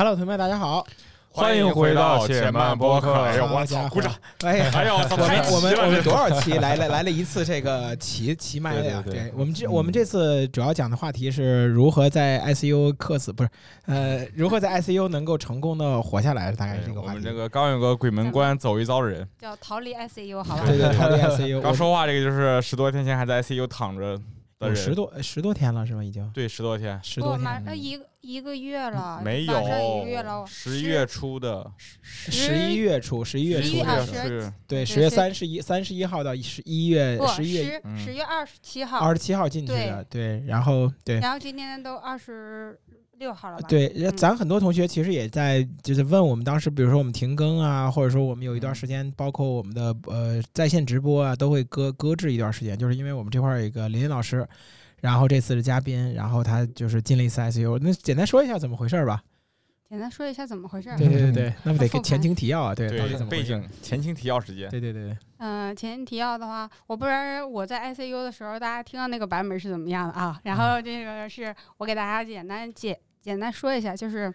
Hello，同学们，大家好！欢迎回到且慢播客。哎呦，我操，鼓掌！哎呀，哎呦，我操！我们我们我们多少？期来了 来了一次这个奇奇麦的呀？对对对我们这我们这次主要讲的话题是如何在 ICU 克死，不是呃，如何在 ICU 能够成功的活下来，大概是这个话题。我们这个刚有个鬼门关走一遭的人，叫逃离 ICU，好吧？对对，逃离 ICU。刚说话这个就是十多天前还在 ICU 躺着的人，十多十多天了是吧？已经对十多天，十多天，上一个一个月了，没有一个月有了，十一月初的，十一月初，十一月初11啊的时候，十是对，十月三十一三十一号到十一月不十一月十月二十七号，二十七号进去的，对，然后对。然后今天都二十六号了吧？对，嗯咱很多同学其实也在就是问我们当时，比如说我们停更啊，或者说我们有一段嗯时间，包括我们的呃在线直播啊，都会搁搁置一段时间，就是因为我们这块儿有一个林林老师，然后这次是嘉宾，然后他就是进了一次 ICU，那简单说一下怎么回事儿吧？简单说一下怎么回事儿。对对对对，那不得跟前情提要啊，对，到底怎么背？景前情提要时间，对对对对，嗯，前情提要的话，我不知道我在 ICU 的时候，大家听到那个版本是怎么样的啊？然后这个是我给大家简单简简单说一下，就是，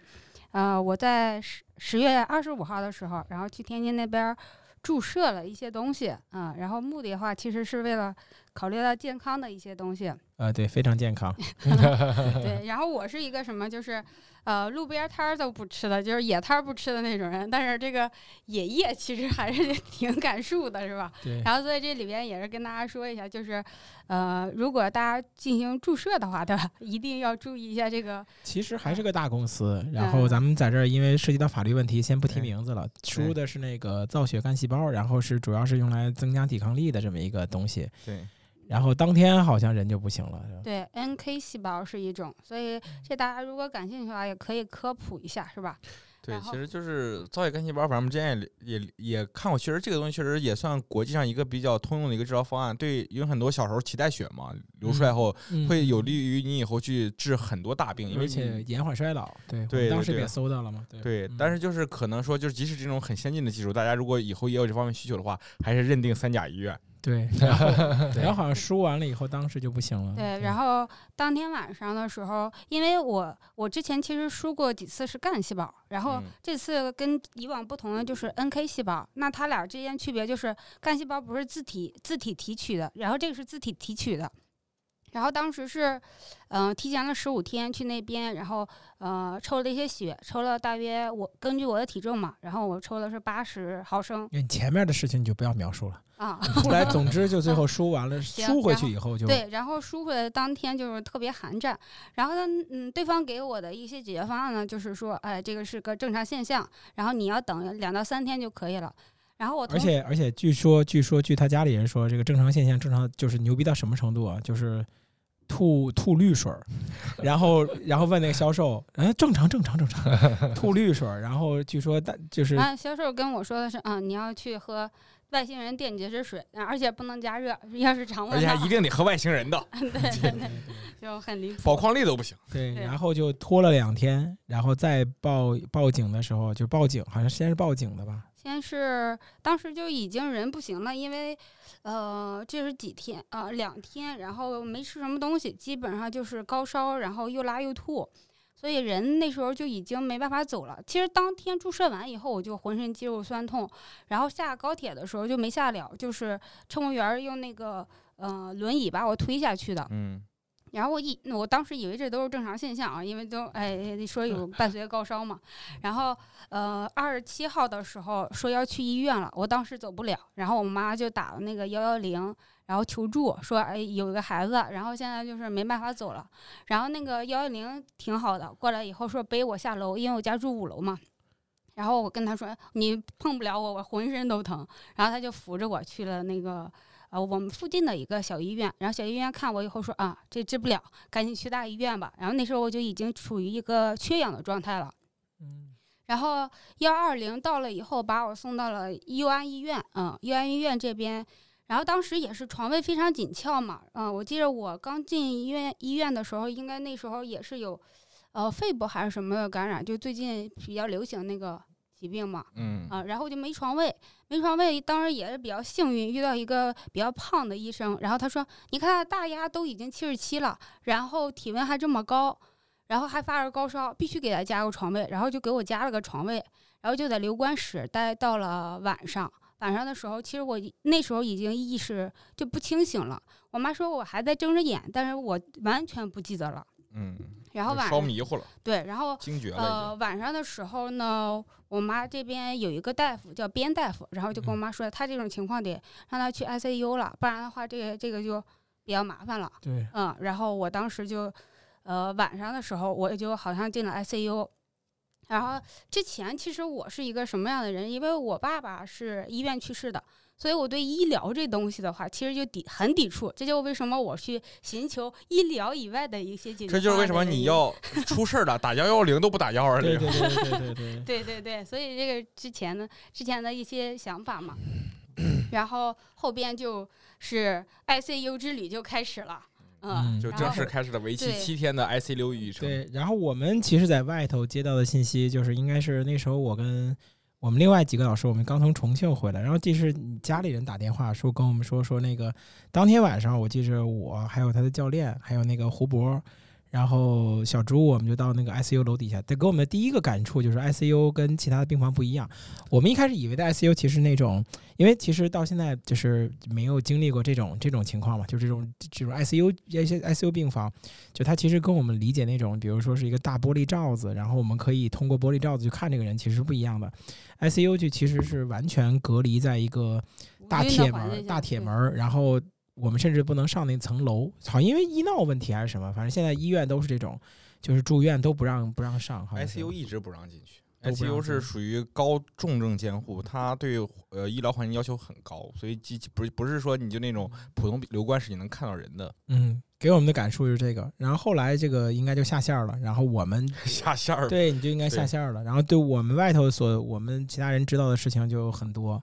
呃，我在十十月二十五号的时候，然后去天津那边儿注射了一些东西，嗯，然后目的的话，其实是为了考虑到健康的一些东西，呃，对，非常健康，对，然后我是一个什么，就是呃路边摊儿都不吃的，就是野摊儿不吃的那种人。但是这个野叶其实还是 挺感树的，是吧？对，然后所以这里边也是跟大家说一下，就是呃，如果大家进行注射的话，对吧？一定要注意一下这个，其实还是个大公司，然后咱们在这儿因为涉及到法律问题，先不提名字了。输的是那个造血干细胞，然后是主要是用来增加抵抗力的这么一个东西。对，然后当天好像人就不行了，对 NK 细胞是一种，所以这大家如果感兴趣的话，也可以科普一下，是吧？对，其实就是造血干细胞，反正我们之前也也也看过，确实这个东西确实也算国际上一个比较通用的一个治疗方案。对，因为很多小时候脐带血嘛，流出来后嗯会有利于你以后去治很多大病，因为而且延缓衰老。对，当时也搜到了嘛。对对，嗯但是就是可能说，就是即使这种很先进的技术，大家如果以后也有这方面需求的话，还是认定三甲医院。对，然后然后好像输完了以后，当时就不行了。对，然后当天晚上的时候，因为我我之前其实输过几次是干细胞，然后嗯这次跟以往不同的就是 NK 细胞，那它俩之间区别就是干细胞不是自体自体提取的，然后这个是自体提取的。然后当时是，嗯、提前了十五天去那边，然后呃抽了一些血，抽了大约我根据我的体重嘛，然后我抽的是八十毫升你前面的事情你就不要描述了。啊。后来，总之就最后输完了，输回去以后就对，然后输回来当天就是特别寒战，然后呢，嗯，对方给我的一些解决方案呢，就是说，哎，这个是个正常现象，然后你要等两到三天就可以了。然后我而且而且，据说据说据他家里人说，这个正常现象正常就是牛逼到什么程度啊？就是吐吐绿水儿，然后然后问那个销售，哎，正常正常正常，吐绿水儿，然后据说大就是啊，销售跟我说的是，嗯，你要去喝外星人电解质水，而且不能加热，要是常温的而且还一定得喝外星人的，对对对，就很离谱。宝矿力都不行。对，对然后就拖了两天，然后再报报警的时候就报警，好像先是报警的吧？先是当时就已经人不行了，因为，呃，这是几天啊、呃两天，然后没吃什么东西，基本上就是高烧，然后又拉又吐，所以人那时候就已经没办法走了。其实当天注射完以后，我就浑身肌肉酸痛，然后下高铁的时候就没下了，就是乘务员用那个呃轮椅把我推下去的。嗯，然后我以我当时以为这都是正常现象啊，因为都哎说有伴随高烧嘛。然后呃二十七号的时候说要去医院了，我当时走不了，然后我妈就打了那个幺幺零，然后求助说哎有一个孩子，然后现在就是没办法走了。然后那个幺幺零挺好的，过来以后说背我下楼，因为我家住五楼嘛。然后我跟他说你碰不了我，我浑身都疼。然后他就扶着我去了那个。呃，我们附近的一个小医院，然后小医院看我以后说啊，这治不了，赶紧去大医院吧。然后那时候我就已经处于一个缺氧的状态了。嗯，然后幺二零到了以后，把我送到了佑安医院，嗯，佑安医院这边。然后当时也是床位非常紧俏嘛，嗯，我记得我刚进医院医院的时候，应该那时候也是有，呃，肺部还是什么感染，就最近比较流行那个疾病嘛，嗯啊，然后就没床位，没床位，当时也是比较幸运，遇到一个比较胖的医生，然后他说，你看大丫都已经七十七了，然后体温还这么高，然后还发着高烧，必须给他加个床位，然后就给我加了个床位，然后就在留观室待到了晚上。晚上的时候，其实我那时候已经意识就不清醒了。我妈说我还在睁着眼，但是我完全不记得了。嗯，然后晚烧迷糊了，对，然后惊厥了已呃经。晚上的时候呢，我妈这边有一个大夫叫边大夫，然后就跟我妈说，她这种情况得让她去 ICU 了，不然的话，这个这个就比较麻烦了。对，嗯，然后我当时就，呃，晚上的时候我就好像进了 ICU。然后之前其实我是一个什么样的人？因为我爸爸是医院去世的，所以我对医疗这东西的话，其实就抵很抵触。这就是为什么我去寻求医疗以外的一些解决这就是为什么你要出事儿了，打幺幺零都不打幺二零。对对对对对 对，对对对，所以这个之前呢之前的一些想法嘛，然后后边就是 ICU 之旅就开始了，嗯嗯，就正式开始了为期七天的 ICU 旅程。对，然后我们其实，在外头接到的信息，就是应该是那时候我跟我们另外几个老师，我们刚从重庆回来，然后这是家里人打电话说跟我们说说那个当天晚上，我记着我还有他的教练，还有那个胡博。然后小朱，我们就到那个 ICU 楼底下。这给我们的第一个感触就是 ICU 跟其他的病房不一样。我们一开始以为的 ICU 其实那种，因为其实到现在就是没有经历过这种这种情况嘛，就这种这种 ICU 一些 ICU 病房，就它其实跟我们理解那种，比如说是一个大玻璃罩子，然后我们可以通过玻璃罩子去看这个人，其实是不一样的。ICU 就其实是完全隔离在一个大铁门大铁门儿，然后我们甚至不能上那层楼，好像因为医闹问题还是什么，反正现在医院都是这种，就是住院都不让不让上。好像 ICU 一直不让进去。ICU 是属于高重症监护，它对呃医疗环境要求很高，所以机不是不是说你就那种普通留观室你能看到人的嗯，给我们的感触是这个。然后后来这个应该就下线了，然后我们 下线了。对你就应该下线了。然后对我们外头所我们其他人知道的事情就很多。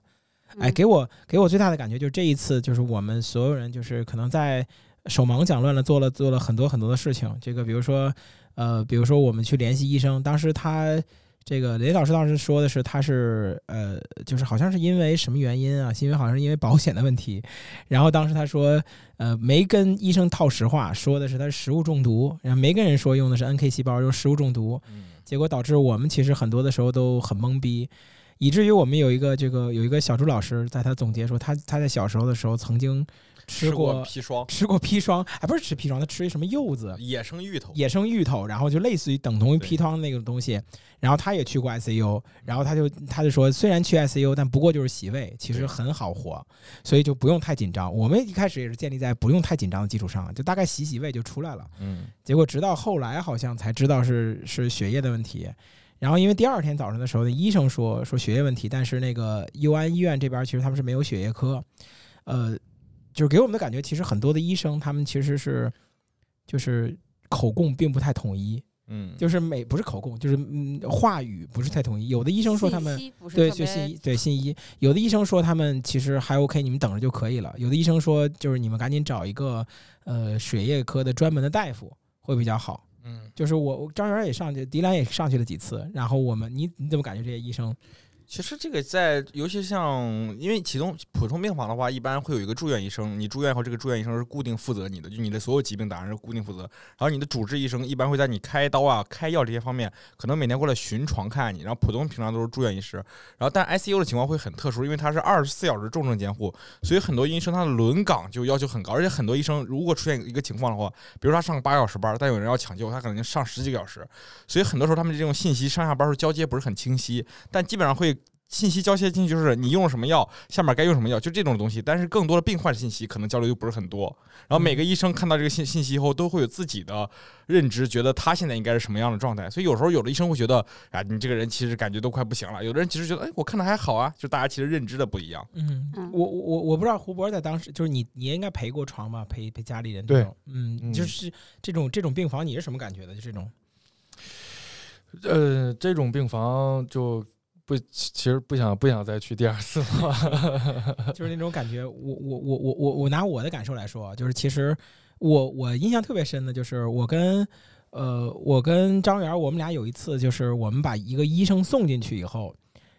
哎，嗯给我给我最大的感觉就是这一次，就是我们所有人就是可能在手忙脚乱的做了做了很多很多的事情。这个比如说，呃，比如说我们去联系医生，当时他这个雷老师当时说的是他是呃，就是好像是因为什么原因啊？是因为好像是因为保险的问题。然后当时他说，呃，没跟医生套实话，说的是他是食物中毒，然后没跟人说用的是 NK 细胞，用食物中毒。嗯，结果导致我们其实很多的时候都很懵逼，以至于我们有一个这个有一个小朱老师在他总结说，他他在小时候的时候曾经吃过过砒霜，吃过砒霜，还不是吃砒霜，他吃一什么柚子。野生芋头。野生芋头，然后就类似于等同于砒霜那个东西，然后他也去过 ICU，然后他就他就说，虽然去 ICU，但不过就是洗胃，其实很好活，所以就不用太紧张。我们一开始也是建立在不用太紧张的基础上，就大概洗洗胃就出来了。嗯，结果直到后来好像才知道是是血液的问题，然后因为第二天早上的时候，那医生说说血液问题，但是那个佑安医院这边其实他们是没有血液科，呃，就是给我们的感觉，其实很多的医生他们其实是就是口供并不太统一，嗯，就是每不是口供，就是嗯话语不是太统一。有的医生说他们对，特别就信医，对信医。有的医生说他们其实还 OK，你们等着就可以了。有的医生说，就是你们赶紧找一个呃血液科的专门的大夫会比较好。嗯，就是我我张元也上去，迪兰也上去了几次，然后我们你你怎么感觉这些医生？其实这个在，尤其像因为启动普通病房的话，一般会有一个住院医生，你住院后，这个住院医生是固定负责你的，就你的所有疾病档案是固定负责。然后你的主治医生一般会在你开刀啊、开药这些方面，可能每天过来巡床看你。然后普通平常都是住院医师。然后但 ICU 的情况会很特殊，因为它是二十四小时重症监护，所以很多医生他的轮岗就要求很高，而且很多医生如果出现一个情况的话，比如说他上八个小时班，但有人要抢救，他可能就上十几个小时，所以很多时候他们这种信息上下班时候交接不是很清晰，但基本上会。信息交接进去就是你用了什么药，下面该用什么药，就这种东西。但是更多的病患信息可能交流又不是很多。然后每个医生看到这个信信息以后，都会有自己的认知，觉得他现在应该是什么样的状态。所以有时候有的医生会觉得，啊，你这个人其实感觉都快不行了。有的人其实觉得，哎，我看的还好啊。就大家其实认知的不一样。嗯嗯我我我我不知道胡博在当时就是你你也应该陪过床吧，陪陪家里人对嗯，嗯就是这种这种病房你是什么感觉的？就这种呃，这种病房就不，其其实不想不想再去第二次了。就是那种感觉，我我我我我我拿我的感受来说啊，就是其实我我印象特别深的就是我跟呃我跟张元儿我们俩有一次就是我们把一个医生送进去以后，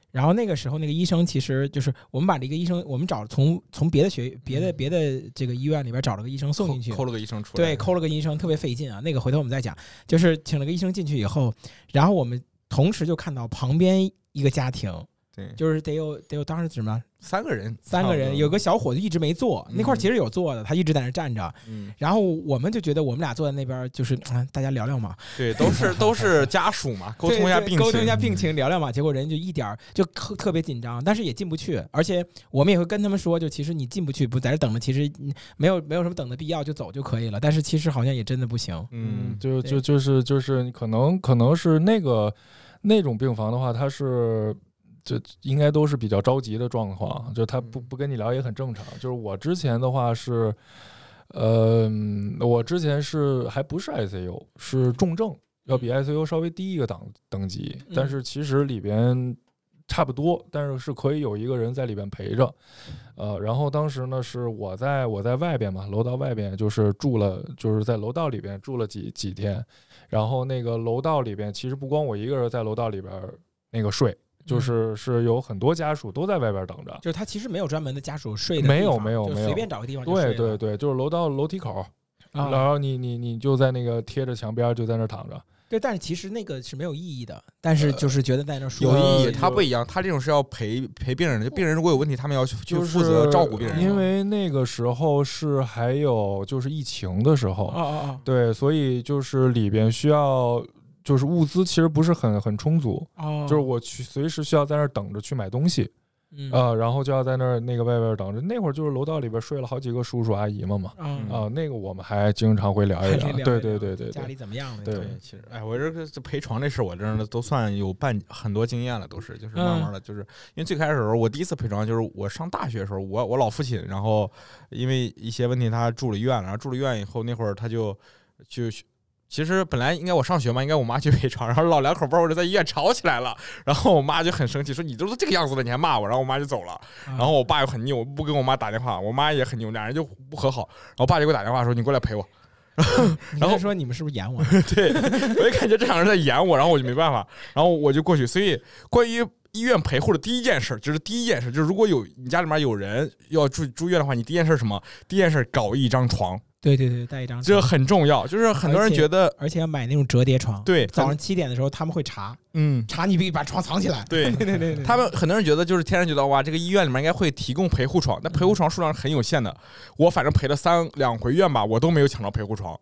然后那个时候那个医生其实就是我们把这个医生，我们找从从别的学别的别的这个医院里边找了个医生送进去，抠了个医生出来，对，抠了个医生特别费劲啊。那个回头我们再讲，就是请了个医生进去以后，然后我们同时就看到旁边一个家庭，对，就是得有得有当时什么？三个人，三个人，有个小伙子一直没坐，那块儿其实有坐的，他一直在那站着。嗯，然后我们就觉得我们俩坐在那边，就是嗯，大家聊聊嘛，对，都是都是家属嘛，沟通一下病情，沟通一下病情，聊聊嘛。结果人就一点儿就特特别紧张，但是也进不去，而且我们也会跟他们说，就其实你进不去，不在这等着，其实没有没有什么等的必要，就走就可以了。但是其实好像也真的不行。嗯，就就就是就是可能可能是那个那种病房的话，它是。就应该都是比较着急的状况，就他不不跟你聊也很正常。就是我之前的话是，呃，我之前是还不是 ICU，是重症，要比 ICU 稍微低一个档等级，但是其实里边差不多，但是是可以有一个人在里边陪着。呃，然后当时呢是我在我在外边嘛，楼道外边就是住了，就是在楼道里边住了几几天，然后那个楼道里边其实不光我一个人在楼道里边那个睡。就是是有很多家属都在外边等着，就是他其实没有专门的家属睡的，没有没有没有，随便找个地方对对对，就是楼道楼梯口，然后你你你就在那个贴着墙边就在那躺着。对，但是其实那个是没有意义的，但是就是觉得在那有意义，他不一样，他这种是要陪陪病人的，病人如果有问题，他们要去去负责照顾病人。因为那个时候是还有就是疫情的时候，哦哦哦，对，所以就是里边需要。就是物资其实不是很很充足，就是我去随时需要在那儿等着去买东西，呃，然后就要在那儿那个外边等着。那会儿就是楼道里边睡了好几个叔叔阿姨们嘛，啊，那个我们还经常会聊一聊，对对对对，家里怎么样？对，其实哎，我这个这陪床这事我真的都算有半很多经验了，都是就是慢慢的，就是因为最开始的时候我第一次陪床就是我上大学的时候，我我老父亲，然后因为一些问题他住了院了，然后住了院以后那会儿他就就。其实本来应该我上学嘛，应该我妈去 陪床，然后老两口不知道在医院吵起来了，然后我妈就很生气，说你都是这个样子了，你还骂我，然后我妈就走了，然后我爸又很拗，不跟我妈打电话，我妈也很拗，俩人就不和好，然后我爸就给我打电话说你过来陪我，然后说你们是不是演我？对，我就感觉这两人在演我，然后我就没办法，然后我就过去。所以关于医院陪护的第一件事，就是第一件事就是如果有你家里面有人要住住院的话，你第一件事什么？第一件事搞一张床。对对对，带一张，这很重要。就是很多人觉得，而且要买那种折叠床。对，早上七点的时候他们会查，嗯，查你必须把床藏起来。对 对对对，他们很多人觉得就是天然觉得哇，这个医院里面应该会提供陪护床，但陪护床数量是很有限的。我反正陪了三两回院吧，我都没有抢到陪护床。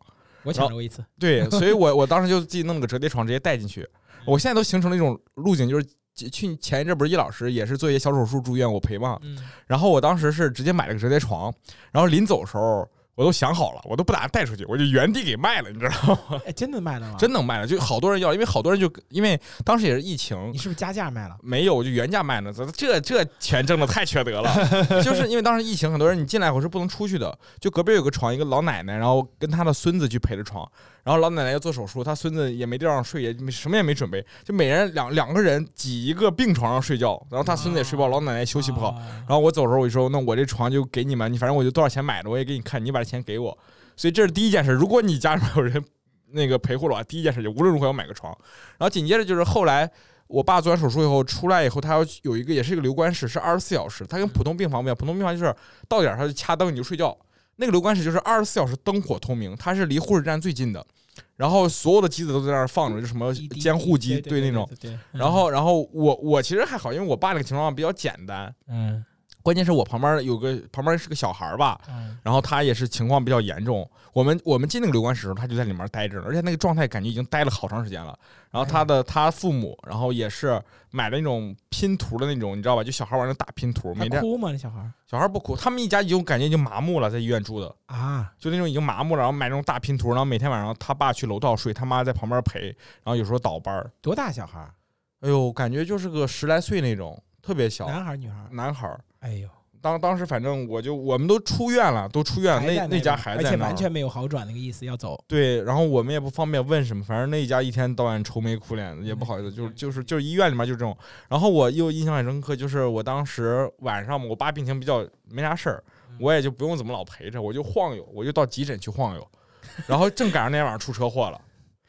我抢着过一次。对，所以我我当时就自己弄了个折叠床，直接带进去。我现在都形成了一种路径，就是去前一阵不是易老师也是做一些小手术住院，我陪嘛。嗯。然后我当时是直接买了个折叠床，然后临走的时候。我都想好了，我都不打算带出去，我就原地给卖了，你知道吗？哎，真的卖了吗？真能卖了，就好多人要，因为好多人就因为当时也是疫情，你是不是加价卖了？没有，我就原价卖了。这这钱挣的太缺德了，就是因为当时疫情，很多人你进来我是不能出去的。就隔壁有个床，一个老奶奶，然后跟她的孙子去陪着床。然后老奶奶要做手术，她孙子也没地方睡，也什么也没准备，就每人两两个人挤一个病床上睡觉。然后她孙子也睡不好，老奶奶休息不好。然后我走的时候我就说：“那我这床就给你们，你反正我就多少钱买的，我也给你看，你把这钱给我。”所以这是第一件事。如果你家里面有人那个陪护的话，第一件事就无论如何要买个床。然后紧接着就是后来我爸做完手术以后出来以后，他要有一个也是一个留观室，是二十四小时。他跟普通病房不一样，普通病房就是到点他就掐灯你就睡觉。那个留观室就是二十四小时灯火通明，它是离护士站最近的，然后所有的机子都在那儿放着，就什么监护机，对那种。然后，然后我我其实还好，因为我爸那个情况比较简单。嗯。关键是我旁边有个旁边是个小孩吧，然后他也是情况比较严重。我们我们进那个留观室的时候，他就在里面待着，而且那个状态感觉已经待了好长时间了。然后他的他父母，然后也是买了那种拼图的那种，你知道吧？就小孩玩那大拼图。每天哭吗？那小孩？小孩不哭，他们一家已经感觉已经麻木了，在医院住的啊，就那种已经麻木了。然后买那种大拼图，然后每天晚上他爸去楼道睡，他妈在旁边陪，然后有时候倒班。多大小孩？哎呦，感觉就是个十来岁那种，特别小。男孩女孩？男孩。哎呦。当当时反正我就我们都出院了，都出院了，那那家还在，而且完全没有好转那个意思，要走。对，然后我们也不方便问什么，反正那一家一天到晚愁眉苦脸的，也不好意思，就是就是就是医院里面就这种。然后我又印象很深刻，就是我当时晚上我爸病情比较没啥事儿，我也就不用怎么老陪着，我就晃悠，我就到急诊去晃悠，然后正赶上那天晚上出车祸了。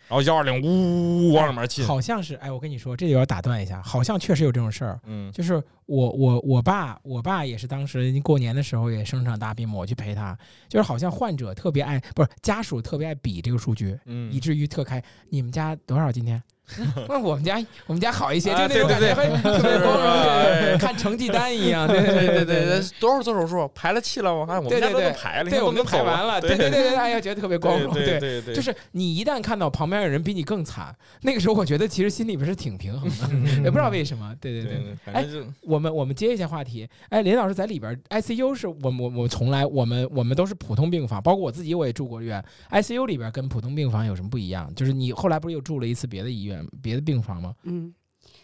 然后幺二零呜往里面进，好像是，哎，我跟你说，这里要打断一下，好像确实有这种事儿。嗯就是我我我爸我爸也是当时过年的时候也生场大病嘛，我去陪他，就是好像患者特别爱，不是家属特别爱比这个数据，嗯以嗯，至于特开。你们家多少今天？那我们家我们家好一些，就啊那种感觉 特别光荣，哎对对对看成绩单一样，对对对对对，多少做手术排了气了我？看我们家都排了，对，我们都排完了，对对对对，哎呀，觉得特别光荣，对对对，就是你一旦看到旁边有人比你更惨，那个时候我觉得其实心里边是挺平衡的，嗯 也不知道为什么。对对对，对，反正就我们我们接一下话题。哎，林老师在里边 ICU 是我们我我从来我们我们都是普通病房，包括我自己我也住过院。ICU 里边跟普通病房有什么不一样？就是你后来不是又住了一次别的医院、别的病房吗？嗯，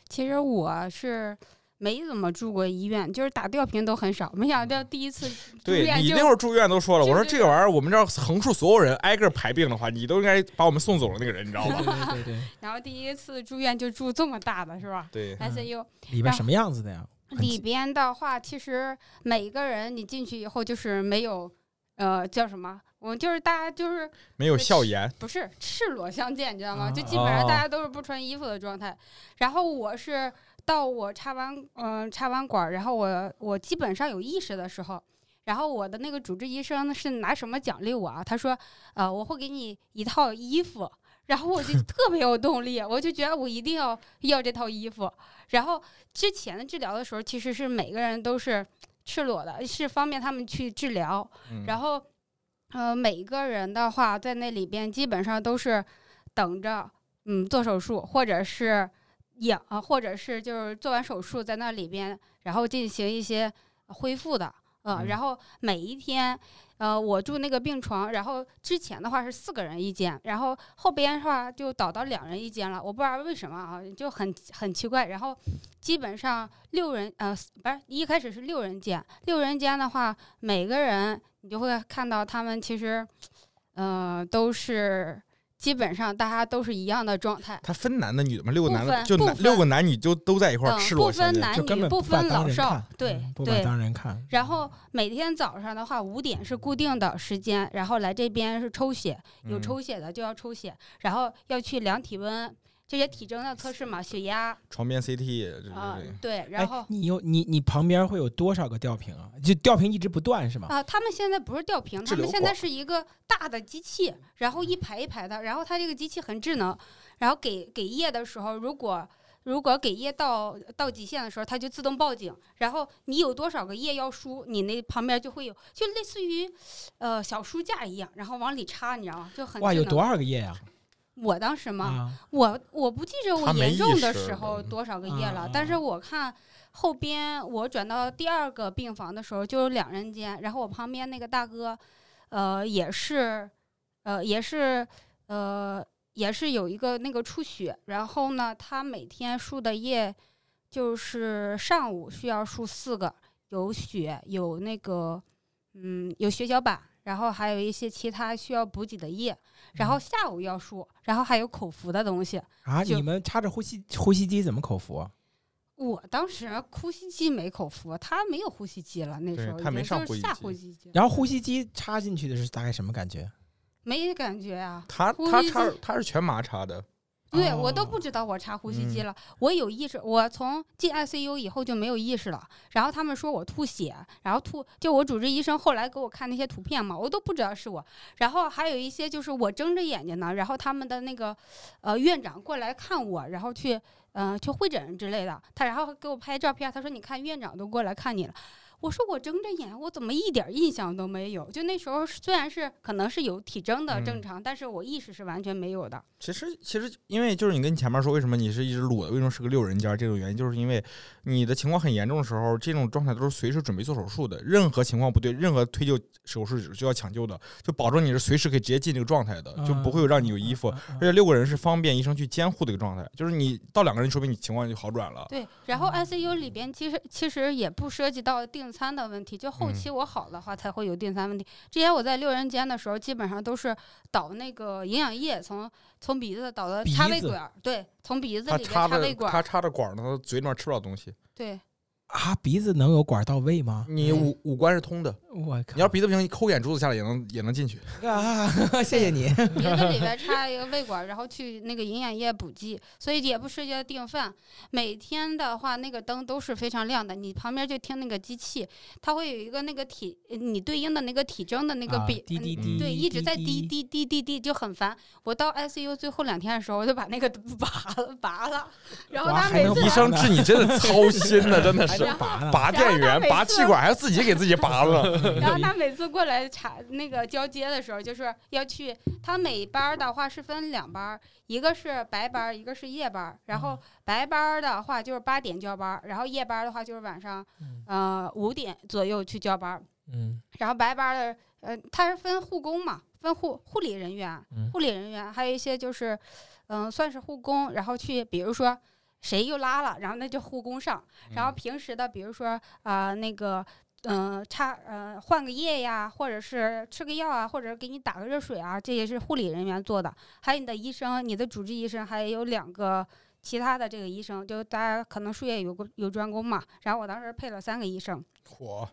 其实我是没怎么住过医院，就是打吊瓶都很少。没想到第一次住院就你那会儿住院都说了，我说这个玩意儿，我们这儿横竖所有人挨个排病的话，你都应该把我们送走了那个人，你知道对吗？对对对，然后第一次住院就住这么大的是吧对，嗯？ICU 里边什么样子的呀？里边的话，其实每一个人你进去以后就是没有，呃，叫什么？我就是大家就是没有笑颜，不是赤裸相见，你知道吗？啊就基本上大家都是不穿衣服的状态。然后我是到我插完嗯、插完管儿，然后我我基本上有意识的时候，然后我的那个主治医生是拿什么奖励我啊？他说呃我会给你一套衣服。然后我就 特别有动力，我就觉得我一定要要这套衣服。然后之前的治疗的时候，其实是每个人都是赤裸的，是方便他们去治疗。嗯然后，呃，每一个人的话，在那里边基本上都是等着，嗯，做手术，或者是养，啊，或者是就是做完手术在那里边，然后进行一些恢复的，呃，嗯然后每一天，呃，我住那个病床，然后之前的话是四个人一间，然后后边的话就倒到两人一间了，我不知道为什么啊，就很很奇怪。然后基本上六人，呃，不是一开始是六人间，六人间的话，每个人你就会看到他们其实，呃，都是基本上大家都是一样的状态。他分男的女的吗？六个不男的就六个男女就都在一块儿嗯，赤不裸相见，分男女就根，本不把分老少对嗯不把对。当人看。然后每天早上的话，五点是固定的时间，然后来这边是抽血，有嗯抽血的就要抽血，然后要去量体温，这些体征的测试嘛，血压。床边 CT，对啊、对对，然后哎、你有你你旁边会有多少个吊瓶啊？就吊瓶一直不断是吗？啊，他们现在不是吊瓶，他们现在是一个大的机器，然后一排一排的，然后它这个机器很智能，然后给给液的时候，如果如果给液到到极限的时候，它就自动报警，然后你有多少个液要输，你那旁边就会有，就类似于呃小书架一样，然后往里插，你知道吗？就很哇，有多。少个液呀、我当时嘛，啊？我我不记着我严重的时候嗯多少个液了，啊但是我看后边我转到第二个病房的时候就有两人间，然后我旁边那个大哥，呃，也是，呃，也是，呃，也是有一个那个出血，然后呢，他每天输的液就是上午需要输四个，有血，有那个，嗯，有血小板。然后还有一些其他需要补给的液，然后下午要输，然后还有口服的东西。啊，你们插着呼吸呼吸机怎么口服啊？我当时呼吸机没口服，他没有呼吸机了，那时候他没上呼吸机，然后呼吸机插进去的是大概什么感觉？没感觉啊。他他插他是全麻插的，对我都哦不知道我插呼吸机嗯了，我有意识，我从进 ICU 以后就没有意识了。然后他们说我吐血，然后吐，就我主治医生后来给我看那些图片嘛，我都不知道是我。然后还有一些就是我睁着眼睛呢，然后他们的那个呃院长过来看我，然后去呃去会诊之类的，他然后给我拍照片，他说你看院长都过来看你了。我说我睁着眼，我怎么一点印象都没有？就那时候虽然是可能是有体征的嗯正常，但是我意识是完全没有的。其实其实因为就是你跟你前面说为什么你是一直裸的，为什么是个六人间这种原因，就是因为你的情况很严重的时候，这种状态都是随时准备做手术的，任何情况不对，任何推救手术就要抢救的，就保证你是随时可以直接进这个状态的，就不会有让你有衣服。而且六个人是方便医生去监护的一个状态，就是你到两个人，说明你情况就好转了。对，然后 ICU 里边其实其实也不涉及到订餐的问题，就后嗯期我好的话才会有订餐问题。之前我在六人间的时候，基本上都是倒那个营养液从从鼻子倒到插胃管儿，对，从鼻子他里边插着他插胃管儿，插着管儿呢，他嘴里面吃不了东西。对，啊，鼻子能有管到胃吗？你五五官是通的，我靠！你要鼻子不行，你抠眼珠子下来也能也能进去。啊，谢谢你。鼻子里边插一个胃管，然后去那个营养液补剂，所以也不涉及到订饭。每天的话，那个灯都是非常亮的，你旁边就听那个机器，它会有一个那个体，你对应的那个体征的那个啊比，滴滴嗯滴，对，一直在滴滴。滴滴滴滴，就很烦。我到 ICU 最后两天的时候，我就把那个 拔了拔了，然后他每次医生治你真的操心呢，真的还是拔呢？拔电源、拔气管，还要自己给自己拔了。然后他每次过来查那个交接的时候，就是要去他每班的话是分两班，一个是白班，一个是夜班。然后白班的话就是八点交班，然后夜班的话就是晚上嗯呃五点左右去交班。嗯然后白班儿的呃，他是分护工嘛，分护护理人员，嗯护理人员还有一些就是嗯、算是护工，然后去比如说。谁又拉了，然后那就护工上。然后平时的，比如说啊、那个，嗯、插呃换个液呀，或者是吃个药啊，或者给你打个热水啊，这也是护理人员做的。还有你的医生，你的主治医生，还有两个其他的这个医生，就大家可能术业有个有专攻嘛。然后我当时配了三个医生。嚯，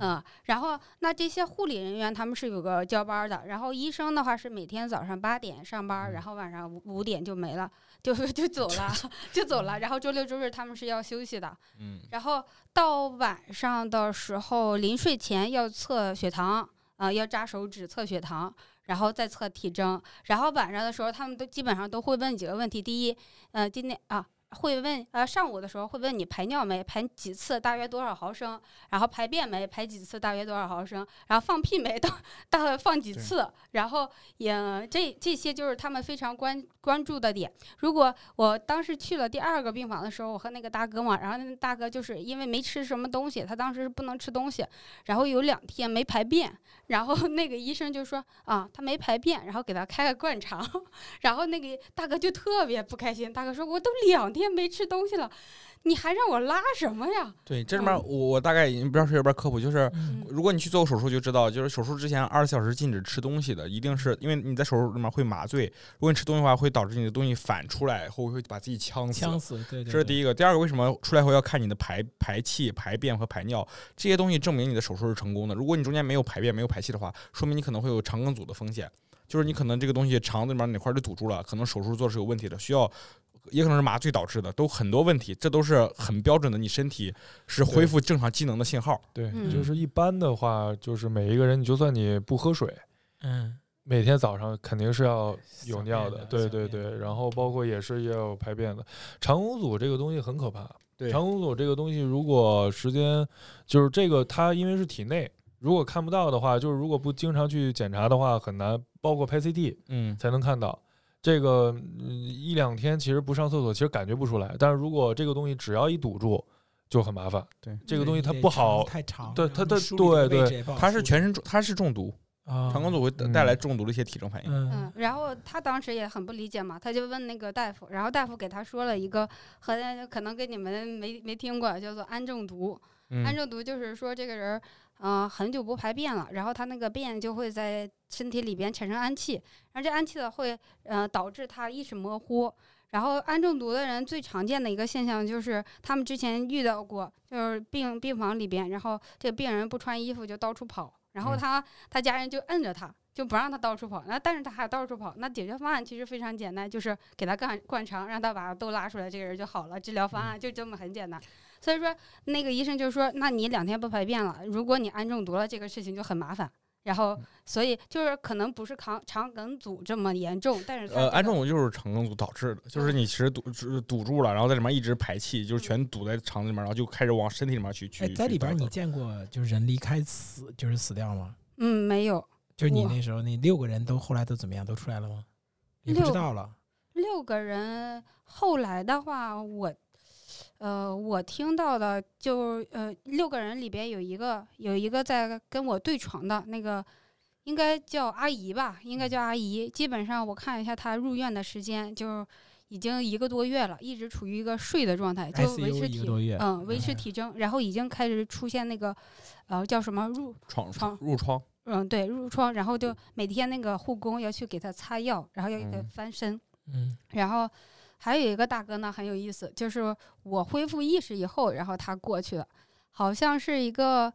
嗯，然后那这些护理人员他们是有个交班的，然后医生的话是每天早上八点上班儿，然后晚上五五点就没了，就就走了，就走了。然后周六周日他们是要休息的，嗯，然后到晚上的时候临睡前要测血糖，啊、要扎手指测血糖，然后再测体征。然后晚上的时候他们都基本上都会问几个问题，第一，呃，今天啊。会问，呃，上午的时候会问你排尿没，排几次，大约多少毫升，然后排便没，排几次，大约多少毫升，然后放屁没，大大概放几次，然后也这这些就是他们非常关关注的点。如果我当时去了第二个病房的时候，我和那个大哥嘛，然后那个大哥就是因为没吃什么东西，他当时是不能吃东西，然后有两天没排便，然后 那个医生就说啊，他没排便，然后给他开个灌肠，然后那个大哥就特别不开心，大哥说我都两天没吃东西了，你还让我拉什么呀？对，这里面我我大概已经不知道是有边科普，就是嗯如果你去做过手术就知道，就是手术之前二十四小时禁止吃东西的，一定是因为你在手术里面会麻醉，如果你吃东西的话，会导致你的东西反出来，会会把自己呛死。呛死，对对，一这是第一个，第二个，为什么出来后要看你的排排气、排便和排尿这些东西，证明你的手术是成功的。如果你中间没有排便、没有排气的话，说明你可能会有肠梗阻的风险，就是你可能这个东西肠子里面哪块儿就堵住了，可能手术做是有问题的，需要。也可能是麻醉导致的，都很多问题，这都是很标准的，你身体是恢复正常机能的信号。对，嗯就是一般的话，就是每一个人，你就算你不喝水，嗯，每天早上肯定是要有尿的，便的对对便对，然后包括也是要有排便的。肠梗阻这个东西很可怕，对肠梗阻这个东西，如果时间就是这个，它因为是体内，如果看不到的话，就是如果不经常去检查的话，很难，包括拍 CT 嗯，才能看到。这个、嗯一两天其实不上厕所，其实感觉不出来，但是如果这个东西只要一堵住，就很麻烦。对，这个东西它不好太长，对它它然后你梳理这个对对它是全身中，它是中毒，啊，肠梗阻会带来中毒的一些体征反应。嗯嗯，然后他当时也很不理解嘛，他就问那个大夫，然后大夫给他说了一个和可能跟你们没没听过，叫做氨中毒。嗯氨中毒就是说这个人，嗯、很久不排便了，然后他那个便就会在身体里边产生氨气，然后这氨气呢会，呃，导致他意识模糊。然后氨中毒的人最常见的一个现象就是，他们之前遇到过，就是病病房里边，然后这个病人不穿衣服就到处跑，然后嗯他他家人就摁着他，就不让他到处跑。那但是他还到处跑，那解决方案其实非常简单，就是给他灌灌肠，让他把都拉出来，这个人就好了。治疗方案就这么很简单。所以说，那个医生就说，那你两天不排便了，如果你氨中毒了，这个事情就很麻烦。然后，所以就是可能不是肠肠梗阻这么严重，但是它呃，这个氨中毒就是肠梗阻导致的，就是你其实堵堵堵住了，然后在里面一直排气，就是全堵在肠子里面，然后就开始往身体里面去去。哎，在里边你见过就是人离开死就是死掉吗？嗯没有就是你那时候那六个人都后来都怎么样？都出来了吗？你不知道了。六个人，后来的话我。呃，我听到的就呃六个人里边有一个有一个在跟我对床的那个，应该叫阿姨吧，应该叫阿姨。基本上我看一下她入院的时间，就已经一个多月了，一直处于一个睡的状态，就维持体嗯维持嗯体征，然后已经开始出现那个呃叫什么褥疮，嗯对褥疮，然后就每天那个护工要去给她擦药，然后要给他嗯。翻身。嗯。然后，还有一个大哥呢很有意思，就是我恢复意识以后，然后他过去了，好像是一个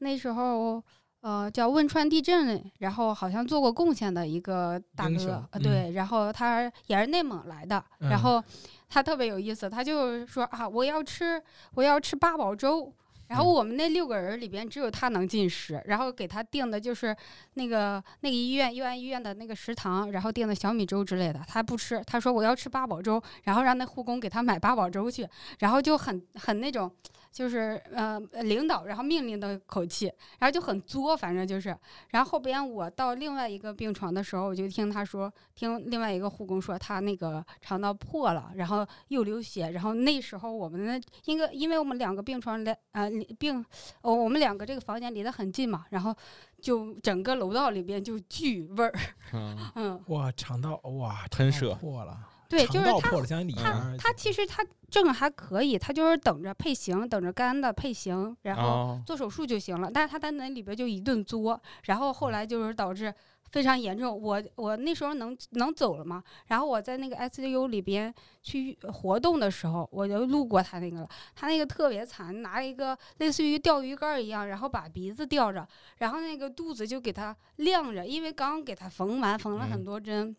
那时候呃叫汶川地震，然后好像做过贡献的一个大哥对，然后他也是内蒙来的，嗯然后他特别有意思，他就说啊我要吃我要吃八宝粥。然后嗯。我们那六个人里边只有他能进食，然后给他订的就是那个那个医院医院医院的那个食堂，然后订的小米粥之类的，他不吃，他说我要吃八宝粥，然后让那护工给他买八宝粥去，然后就很很那种，就是呃领导然后命令的口气，然后就很作，反正就是，然后后边我到另外一个病床的时候，我就听他说，听另外一个护工说他那个肠道破了，然后又流血，然后那时候我们那因为因为我们两个病床连呃病，哦我们两个这个房间离得很近嘛，然后就整个楼道里边就巨味儿，嗯，嗯，哇，肠道哇，喷射。破了，对，就是他他他其实他症还可以，他就是等着配型，等着肝的配型，然后哦，做手术就行了。但是他在那里边就一顿作，然后后来就是导致非常严重。我我那时候能能走了吗，然后我在那个 ICU 里边去活动的时候，我就路过他那个了。他那个特别惨，拿一个类似于钓鱼竿儿一样，然后把鼻子吊着，然后那个肚子就给他晾着，因为刚给他缝完，缝了很嗯多针，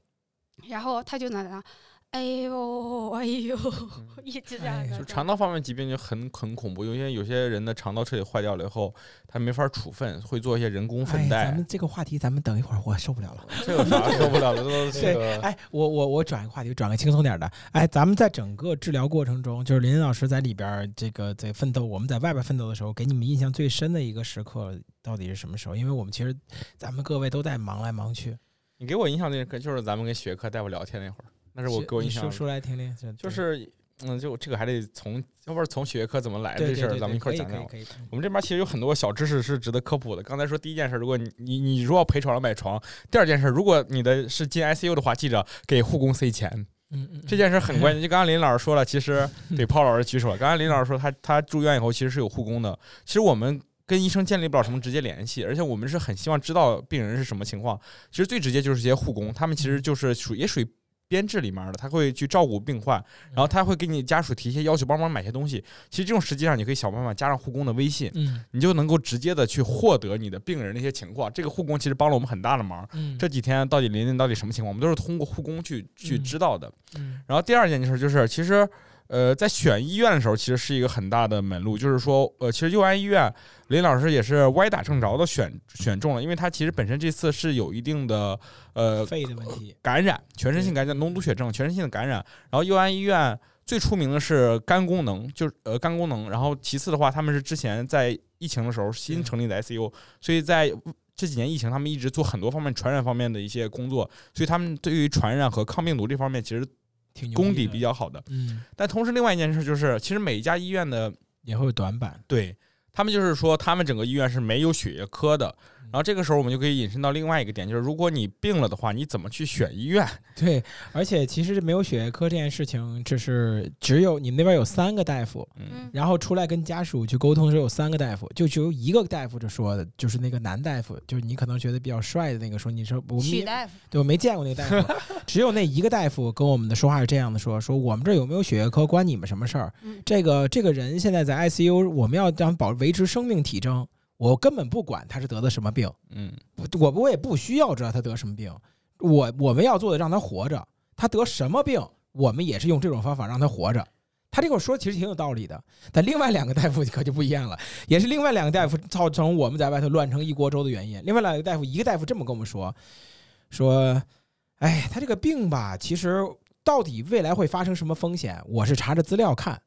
然后他就在那。哎呦，哎呦，一直这样。就肠道方面疾病就很很恐怖，有些有些人的肠道彻底坏掉了以后，他没法处分，会做一些人工哎粪袋咱们。这个话题，咱们等一会儿，我受不了了。这有啥受不了的？这个哎，我我我转个话题，转个轻松点儿的。哎，咱们在整个治疗过程中，就是林林老师在里边儿这个在奋斗，我们在外边奋斗的时候，给你们印象最深的一个时刻到底是什么时候？因为我们其实咱们各位都在忙来忙去。你给我印象那个就是咱们跟学科大夫聊天那会儿，那是我给我印象说说来听听，就就是嗯，就这个还得从要不然从血液科怎么来的这事儿，咱们一块儿讲讲。我们这边其实有很多小知识是值得科普的。刚才说第一件事，如果你你你如果要陪床上买床；第二件事，如果你的是进 ICU 的话，记着给护工塞钱，嗯嗯，这件事很关 键。就刚刚林老师说了，其实 对抛老师举手了。刚才林老师说他他住院以后其实是有护工的，其实我们。跟医生建立不了什么直接联系，而且我们是很希望知道病人是什么情况。其实最直接就是这些护工，他们其实就是属也属于编制里面的，他会去照顾病患，然后他会给你家属提一些要求，帮忙买些东西。其实这种实际上你可以想办法加上护工的微信，嗯你就能够直接的去获得你的病人的一些情况。这个护工其实帮了我们很大的忙。嗯，这几天到底林林到底什么情况，我们都是通过护工去去嗯知道的。嗯然后第二件事就是，其实呃，在选医院的时候，其实是一个很大的门路，就是说，呃，其实佑安医院林老师也是歪打正着的选选中了，因为他其实本身这次是有一定的呃肺的问题，感染，全身性感染、脓毒血症、全身性的感染。然后佑安医院最出名的是肝功能，就是呃肝功能。然后其次的话，他们是之前在疫情的时候新成立的 ICU，所以在这几年疫情，他们一直做很多方面传染方面的一些工作，所以他们对于传染和抗病毒这方面其实功底比较好的。嗯但同时，另外一件事就是，其实每一家医院的也会有短板。对他们就是说，他们整个医院是没有血液科的。然后这个时候，我们就可以引申到另外一个点，就是如果你病了的话，你怎么去选医院？对，而且其实没有血液科这件事情，这是只有你们那边有三个大夫，嗯，嗯，然后出来跟家属去沟通，是有三个大夫，就只有一个大夫就说的，就是那个男大夫，就是你可能觉得比较帅的那个，说你说我们也许大夫，对我没见过那个大夫，只有那一个大夫跟我们的说话是这样的说，说我们这有没有血液科关你们什么事儿？嗯。这个这个人现在在 ICU，我们要让保维持生命体征，我根本不管他是得的什么病，嗯，我我也不需要知道他得什么病，我我们要做的让他活着，他得什么病，我们也是用这种方法让他活着。他这个说其实挺有道理的，但另外两个大夫 可就不一样了，也是另外两个大夫造成我们在外头乱成一锅粥的原因。另外两个大夫，一个大夫这么跟我们说，说，哎，他这个病吧，其实到底未来会发生什么风险，我是查着资料看，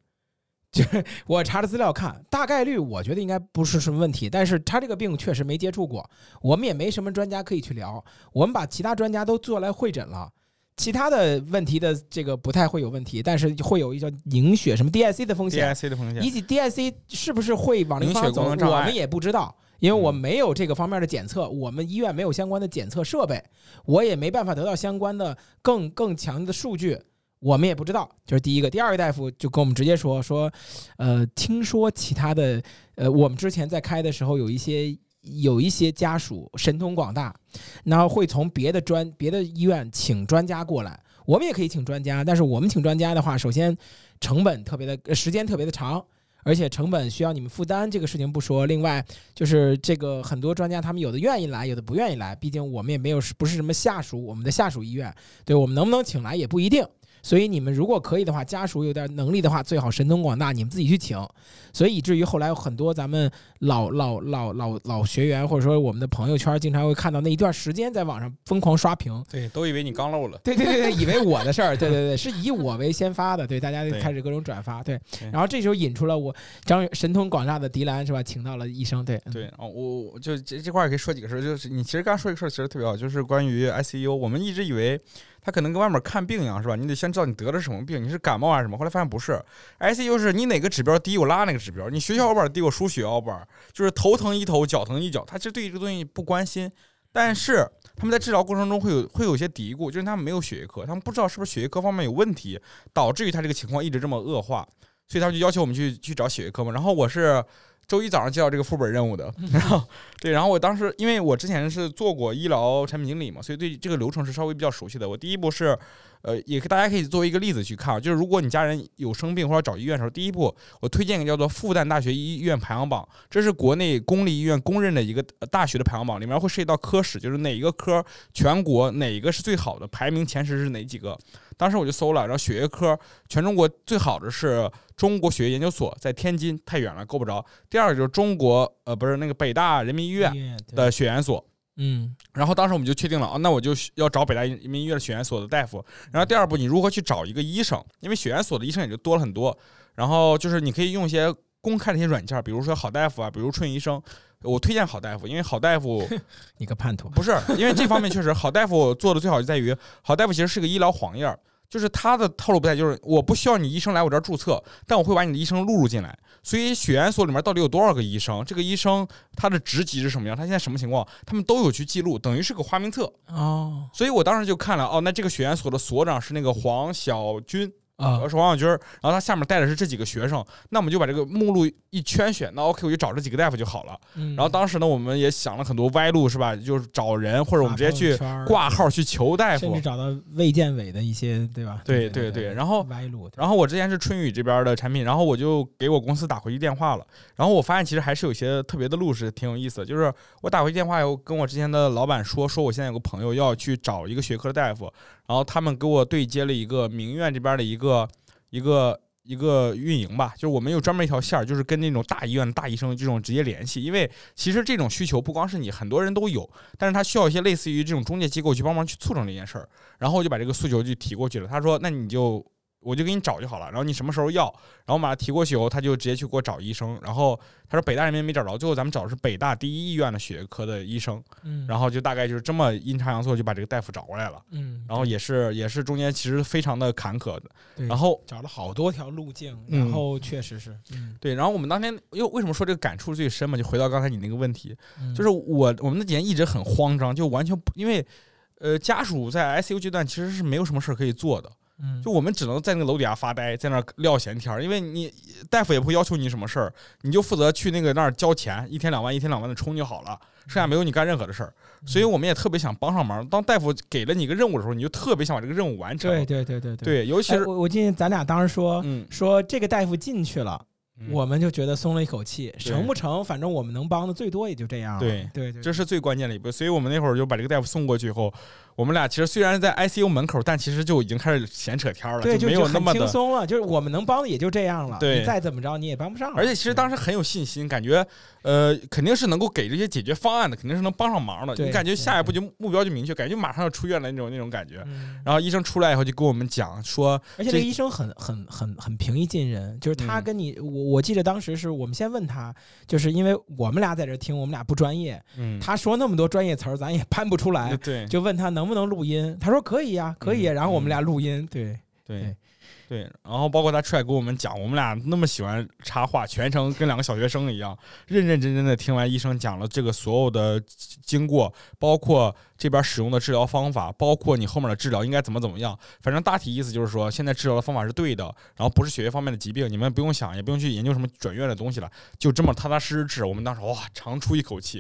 就 是我查着资料看，大概率我觉得应该不是什么问题，但是他这个病确实没接触过，我们也没什么专家可以去聊，我们把其他专家都做来会诊了。其他的问题的这个不太会有问题，但是会有一叫凝血什么 DIC 的风险，DIC 的风险以及 DIC 是不是会往那个凝血方向走，我们也不知道，因为我嗯没有这个方面的检测，我们医院没有相关的检测设备，我也没办法得到相关的更更强的数据，我们也不知道。这是第一个，第二个大夫就跟我们直接说说，呃，听说其他的，呃，我们之前在开的时候有一些。有一些家属神通广大，然后会从别的专别的医院请专家过来。我们也可以请专家，但是我们请专家的话，首先成本特别的，时间特别的长。而且成本需要你们负担，这个事情不说。另外，就是这个很多专家，他们有的愿意来，有的不愿意来。毕竟我们也没有不是什么下属，我们的下属医院，对我们能不能请来也不一定。所以你们如果可以的话，家属有点能力的话，最好神通广大，你们自己去请。所以以至于后来有很多咱们老老老老老学员，或者说我们的朋友圈，经常会看到那一段时间在网上疯狂刷屏。对，都以为你刚漏了。对对对对，以为我的事儿，对对对，是以我为先发的，对，大家就开始各种转发，对对。然后这时候引出了我张神通广大的迪兰是吧？请到了医生，对嗯对，哦，我我就这这块儿也可以说几个事儿，就是你其实刚说一个事儿，其实特别好，就是关于 ICU，我们一直以为他可能跟外面看病一样，是吧？你得先知道你得的是什么病，你是感冒还是什么，后来发现不是，ICU 是你哪个指标低，我拉那个指标，你学小板低，我输血小板，就是头疼一头，脚疼一脚，他其实对这个东西不关心，但是他们在治疗过程中会有会有些嘀咕，就是他们没有血液科，他们不知道是不是血液科方面有问题，导致于他这个情况一直这么恶化，所以他们就要求我们去去找血液科嘛。然后我是周一早上接到这个副本任务的，然 后对，然后我当时因为我之前是做过医疗产品经理嘛，所以对这个流程是稍微比较熟悉的。我第一步是，呃，也大家可以作为一个例子去看啊，就是如果你家人有生病或者找医院的时候，第一步我推荐一个叫做复旦大学医院排行榜，这是国内公立医院公认的一个呃大学的排行榜，里面会涉及到科室，就是哪一个科全国哪一个是最好的，排名前十是哪几个。当时我就搜了，然后血液科全中国最好的是中国血液研究所，在天津，太远了够不着。第二个就是中国呃不是那个北大人民医院的血研所。嗯然后当时我们就确定了啊，那我就要找北大人民医院的血研所的大夫。然后第二步，你如何去找一个医生？因为血研所的医生也就多了很多。然后就是你可以用一些公开的一些软件，比如说好大夫啊，比如春医生。我推荐好大夫，因为好大夫 你个叛徒，不是因为这方面确实好大夫做的最好就在于好大夫其实是个医疗黄页儿，就是他的套路不太，就是我不需要你医生来我这儿注册，但我会把你的医生录入进来。所以血研所里面到底有多少个医生？这个医生他的职级是什么样？他现在什么情况？他们都有去记录，等于是个花名册。哦所以我当时就看了，哦，那这个血研所的所长是那个黄小军，啊呃，是王小军儿，然后他下面带的是这几个学生，那我们就把这个目录一圈选，那 OK，我就找这几个大夫就好了。嗯然后当时呢，我们也想了很多歪路，是吧？就是找人，或者我们直接去挂号去求大夫甚至。找到卫健委的一些对吧？对对对对然后歪路，然后我之前是春雨这边的产品，然后我就给我公司打回去电话了，然后我发现其实还是有些特别的路是挺有意思的，就是我打回去电话以后跟我之前的老板说，说我现在有个朋友要去找一个学科的大夫，然后他们给我对接了一个名院这边的一个个一个一个运营吧，就是我们有专门一条线儿，就是跟那种大医院大医生这种直接联系，因为其实这种需求不光是你，很多人都有，但是他需要一些类似于这种中介机构去帮忙去促成这件事儿，然后我就把这个诉求就提过去了，他说那你就。我就给你找就好了，然后你什么时候要，然后我把他提过去以后，他就直接去给我找医生，然后他说北大人民没找着，最后咱们找的是北大第一医院的血液科的医生，嗯，然后就大概就是这么阴差阳错就把这个大夫找过来了，嗯，然后也是也是中间其实非常的坎坷的，然后找了好多条路径，嗯然后确实是，嗯，对，然后我们当天又为什么说这个感触最深嘛？就回到刚才你那个问题，嗯就是我我们那几年一直很慌张，就完全不因为。呃，家属在 ICU 阶段其实是没有什么事儿可以做的，嗯，就我们只能在那个楼底下发呆，在那儿撂闲天儿，因为你大夫也不会要求你什么事儿，你就负责去那个那儿交钱，一天两万，一天两万的充就好了，剩下没有你干任何的事儿。所以我们也特别想帮上忙。当大夫给了你一个任务的时候，你就特别想把这个任务完成。对对对对对，对，尤其哎，是我我记得咱俩当时说嗯，说这个大夫进去了，嗯我们就觉得松了一口气，成不成，反正我们能帮的最多也就这样了。对对对，这是最关键的一步。所以我们那会儿就把这个大夫送过去以后，我们俩其实虽然在 ICU 门口，但其实就已经开始闲扯天儿了，对，就没有那么的。轻松了，就是我们能帮的也就这样了。对你再怎么着你也帮不上了。而且其实当时很有信心，感觉呃肯定是能够给这些解决方案的，肯定是能帮上忙的。你感觉下一步就目标就明确，感觉就马上要出院了那种那种感觉。嗯，然后医生出来以后就跟我们讲说，而且这个医生很很很很平易近人，就是他嗯跟你，我我记得当时是我们先问他，就是因为我们俩在这听，我们俩不专业，嗯，他说那么多专业词儿，咱也 攀不出来，对就问他能不能录音，他说可以呀，可以然后我们俩录音，对，对对对，然后包括他出来给我们讲，我们俩那么喜欢插话，全程跟两个小学生一样，认认真真的听完医生讲了这个所有的经过，包括这边使用的治疗方法，包括你后面的治疗应该怎么怎么样。反正大体意思就是说，现在治疗的方法是对的，然后不是血液方面的疾病，你们不用想，也不用去研究什么转院的东西了，就这么踏踏实实治。我们当时哇，长出一口气，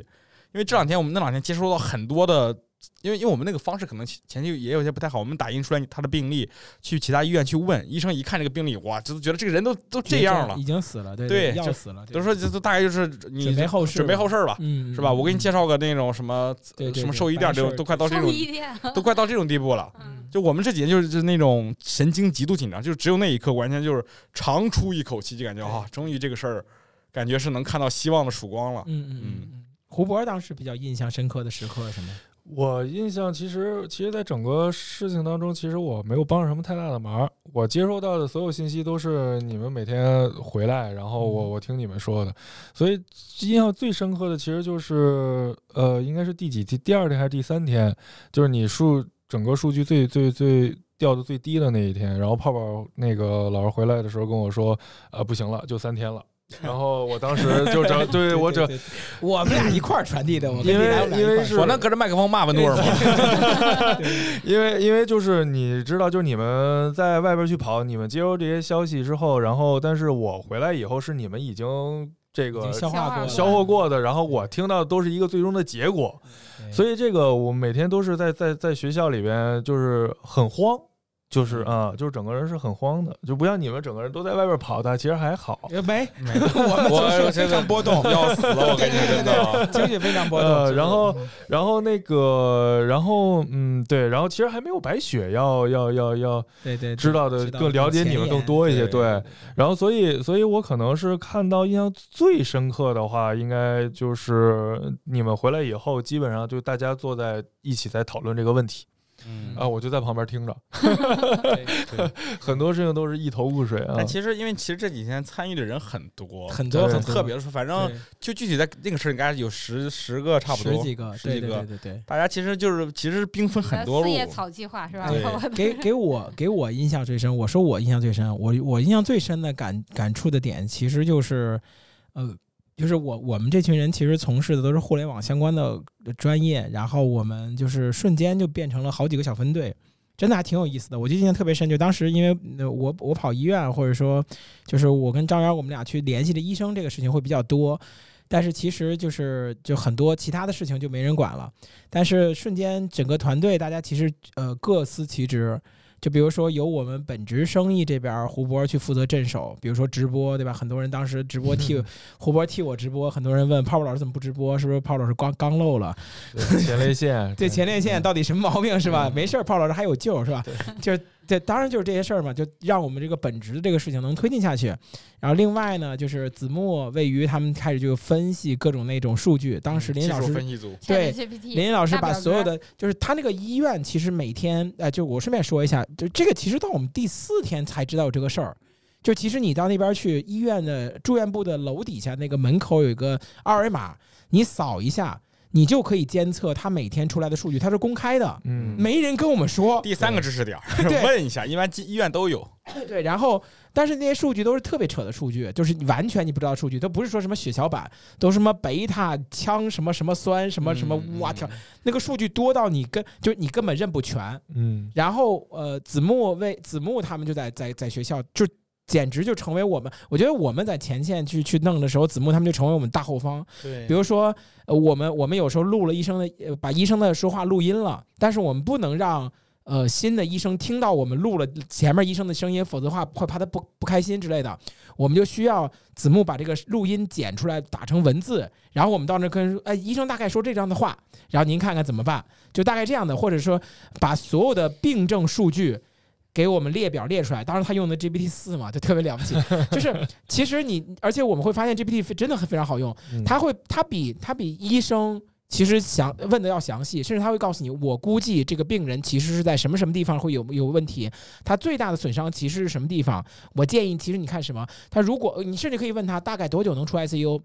因为这两天我们那两天接收到很多的因为因为我们那个方式可能前前期也有些不太好，我们打印出来他的病历，去其他医院去问医生，一看这个病历，哇，就觉得这个人都都这样了已，经死了，对要死了，对都说这都大概就是你准备后事，准备后事吧，嗯，是吧？我给你介绍，个那种什么什么兽医店，这种白事儿都快到这种兽医店，都快到这种地步了。嗯，就我们这几年就是就是那种神经极度紧张，就只有那一刻完全就是长出一口气，就感觉啊，终于这个事儿感觉是能看到希望的曙光了。嗯嗯嗯嗯。胡博当时比较印象深刻的时刻是什么？我印象其实，其实，在整个事情当中，其实我没有帮上什么太大的忙。我接收到的所有信息都是你们每天回来，然后我我听你们说的。所以印象最深刻的，其实就是呃，应该是第几天？第二天还是第三天？就是你数整个数据最最最掉的最低的那一天。然后泡泡那个老师回来的时候跟我说，呃，不行了，就三天了。然后我当时就整，对我整，我们俩一块儿传递的，我跟因为因为是我能隔着麦克风骂温多尔吗？因为因为就是你知道，就是你们在外边去跑，你们接收这些消息之后，然后但是我回来以后是你们已经这个消化过，消化过的，然后我听到的都是一个最终的结果，所以这个我每天都是在在在学校里边就是很慌。就是啊，就是整个人是很慌的，就不像你们整个人都在外边跑的，其实还好。没没，我们情绪非常波动，要死了，我跟你真的。情绪非常波动。呃，然后，然后那个，然后，嗯，对，然后其实还没有白雪要要要要对对，对知道的更了解你们更多一些，对。然后，所以，所以我可能是看到印象最深刻的话，应该就是你们回来以后，基本上就大家坐在一起在讨论这个问题嗯啊，我就在旁边听着 很多事情都是一头雾水啊但。其实，因为其实这几天参与的人很多，很多很特别的说，反正就具体在那个事儿，应该有十十个差不多，十几个，对对十几个对对对。大家其实就是其实兵分很多路四，叶草计划是吧？对 给给我给我印象最深，我说我印象最深，我我印象最深的感感触的点，其实就是，呃，就是我我们这群人其实从事的都是互联网相关的专业，然后我们就是瞬间就变成了好几个小分队。真的还挺有意思的，我就印象特别深。就当时因为我我跑医院，或者说就是我跟张元我们俩去联系的医生，这个事情会比较多。但是其实就是就很多其他的事情就没人管了。但是瞬间整个团队大家其实呃各司其职。就比如说由我们本职生意这边儿胡博去负责镇守，比如说直播，对吧？很多人当时直播替胡博替我直播，很多人问泡泡老师怎么不直播？是不是泡泡老师刚刚漏了？前列腺，对前列腺到底什么毛病是吧？嗯没事儿，泡泡老师还有救是吧？就是这当然就是这些事儿嘛，就让我们这个本职的这个事情能推进下去。然后另外呢，就是子墨、位于他们开始就分析各种那种数据。当时林技老师术分析组，对林林老师把所有的，就是他那个医院，其实每天，呃，就我顺便说一下，就这个其实到我们第四天才知道有这个事儿。就其实你到那边去医院的住院部的楼底下那个门口有一个二维码，你扫一下，你就可以监测它每天出来的数据，它是公开的，嗯，没人跟我们说。第三个知识点儿，对问一下，一般医院都有。对，然后但是那些数据都是特别扯的数据，就是你完全你不知道数据，都不是说什么血小板，都什么贝塔羟什么什么酸什么什么嗯哇天，那个数据多到你根就你根本认不全。嗯，然后呃，子木为子木他们就在在在学校就。简直就成为我们，我觉得我们在前线去去弄的时候，子木他们就成为我们大后方。对比如说，呃，我们我们有时候录了医生的，呃，把医生的说话录音了，但是我们不能让呃新的医生听到我们录了前面医生的声音，否则的话会怕他不不开心之类的。我们就需要子木把这个录音剪出来，打成文字，然后我们到那跟哎，医生大概说这样的话，然后您看看怎么办，就大概这样的，或者说把所有的病症数据。给我们列表列出来，当然他用的 GPT 四嘛，就特别了不起。就是其实你，而且我们会发现 GPT 真的很非常好用，嗯他会它比它比医生其实详问的要详细，甚至他会告诉你，我估计这个病人其实是在什么什么地方会有有问题，他最大的损伤其实是什么地方。我建议，其实你看什么，他如果你甚至可以问他大概多久能出 ICU。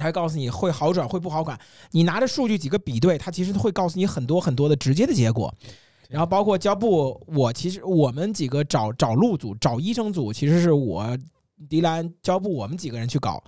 他会告诉你会好转会不好转，你拿着数据几个比对，他其实会告诉你很多很多的直接的结果。然后包括交布，我其实我们几个找找路组、找医生组，其实是我、迪兰、交布我们几个人去搞，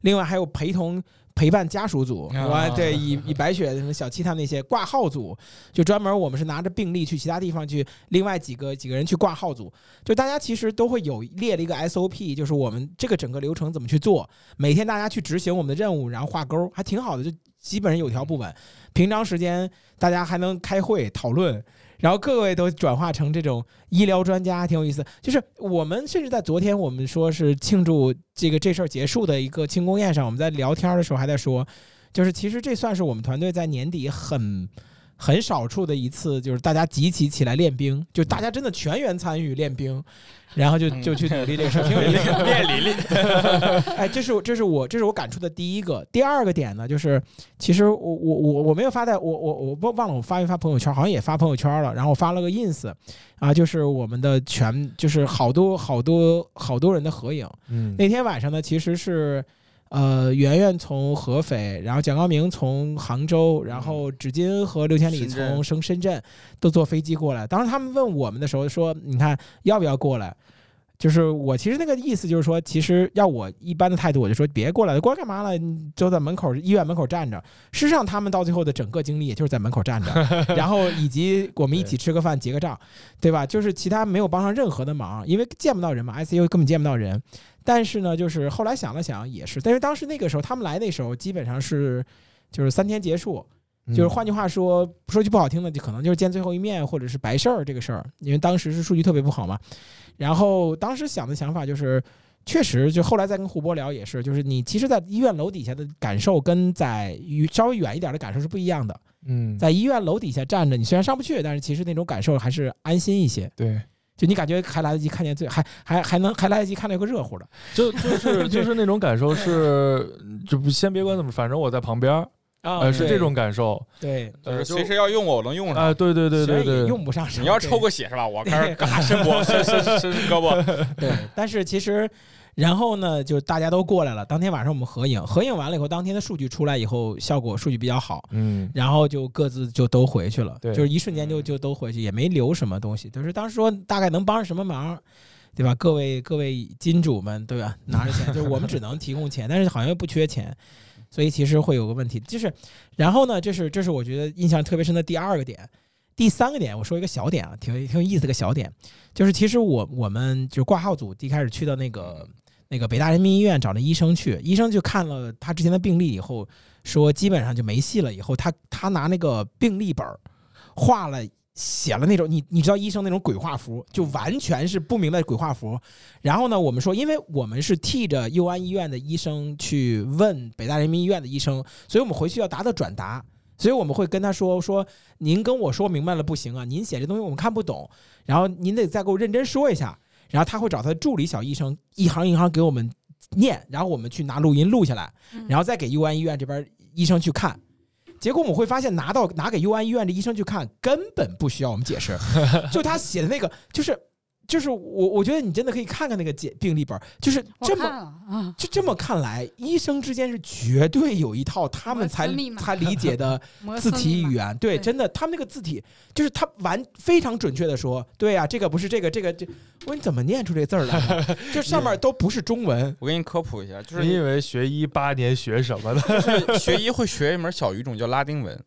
另外还有陪同陪伴家属组，啊我对以以白雪什么小七他们那些挂号组，就专门我们是拿着病历去其他地方去，另外几个几个人去挂号组，就大家其实都会有列了一个 SOP，就是我们这个整个流程怎么去做，每天大家去执行我们的任务，然后画勾，还挺好的，就基本上有条不紊。平常时间大家还能开会讨论，然后各位都转化成这种医疗专家，挺有意思。就是我们甚至在昨天我们说是庆祝这个这事儿结束的一个庆功宴上，我们在聊天的时候还在说，就是其实这算是我们团队在年底很。很少数的一次，就是大家集齐起来练兵，就大家真的全员参与练兵，然后就就去努力这个事儿，挺有意思。练林林，哎，这是我这是我这是我感触的第一个。第二个点呢，就是其实我我我我没有发在我我我不忘了我发没发朋友圈，好像也发朋友圈了。然后我发了个 ins，啊，就是我们的全就是好多好多好多人的合影。嗯，那天晚上呢，其实是。呃，圆圆从合肥，然后蒋高明从杭州，然后纸巾和刘千里从深深圳都坐飞机过来。当时他们问我们的时候说：“你看要不要过来？”就是我其实那个意思就是说，其实要我一般的态度，我就说别过来，过来干嘛了？就在门口医院门口站着。事实上，他们到最后的整个经历也就是在门口站着，然后以及我们一起吃个饭结个账，对吧？就是其他没有帮上任何的忙，因为见不到人嘛，ICU 根本见不到人。但是呢，就是后来想了想，也是，但是当时那个时候他们来那时候，基本上是就是三天结束，就是换句话说，说句不好听的，就可能就是见最后一面，或者是白事儿这个事儿，因为当时是数据特别不好嘛。然后当时想的想法就是，确实，就后来再跟胡波聊也是，就是你其实，在医院楼底下的感受跟在稍微远一点的感受是不一样的。嗯，在医院楼底下站着，你虽然上不去，但是其实那种感受还是安心一些。对。就你感觉还来得及看见最还还还能还来得及看到一个热乎的，就就是 就是那种感受是，就不先别管怎么，反正我在旁边儿啊，是这种感受。对，就是随时要用我，我能用上。啊，对对对对对，用不上。你要抽个血是吧？我开始 嘎伸脖，伸伸伸胳膊。对，但是其实。然后呢，就大家都过来了。当天晚上我们合影，合影完了以后，当天的数据出来以后，效果数据比较好。嗯，然后就各自就都回去了，对，就是一瞬间就就都回去，也没留什么东西。就是当时说大概能帮上什么忙，对吧？各位各位金主们，对吧？拿着钱，就是我们只能提供钱，但是好像又不缺钱，所以其实会有个问题。就是，然后呢，这是这是我觉得印象特别深的第二个点。第三个点，我说一个小点啊，挺挺有意思的小点，就是其实我我们就是挂号组一开始去的那个。那个北大人民医院找那医生去，医生就看了他之前的病历以后，说基本上就没戏了。以后他他拿那个病历本画了写了那种你你知道医生那种鬼画符，就完全是不明白鬼画符。然后呢，我们说，因为我们是替着佑安医院的医生去问北大人民医院的医生，所以我们回去要答的转达，所以我们会跟他说说您跟我说明白了不行啊，您写这东西我们看不懂，然后您得再给我认真说一下。然后他会找他的助理小医生一行一行给我们念，然后我们去拿录音录下来，然后再给 U 安医院这边医生去看。结果我们会发现，拿到拿给 U 安医院的医生去看，根本不需要我们解释，就他写的那个就是。就是我，我觉得你真的可以看看那个解病历本，就是这么，就这么看来，医生之间是绝对有一套他们才才理解的 字体语言。对，真的，他们那个字体就是他完非常准确的说，对呀，这个不是这个，这个这，我说你怎么念出这字儿来？这上面都不是中文。我给你科普一下，就是你以为学医八年学什么的？就是学医会学一门小语种叫拉丁文。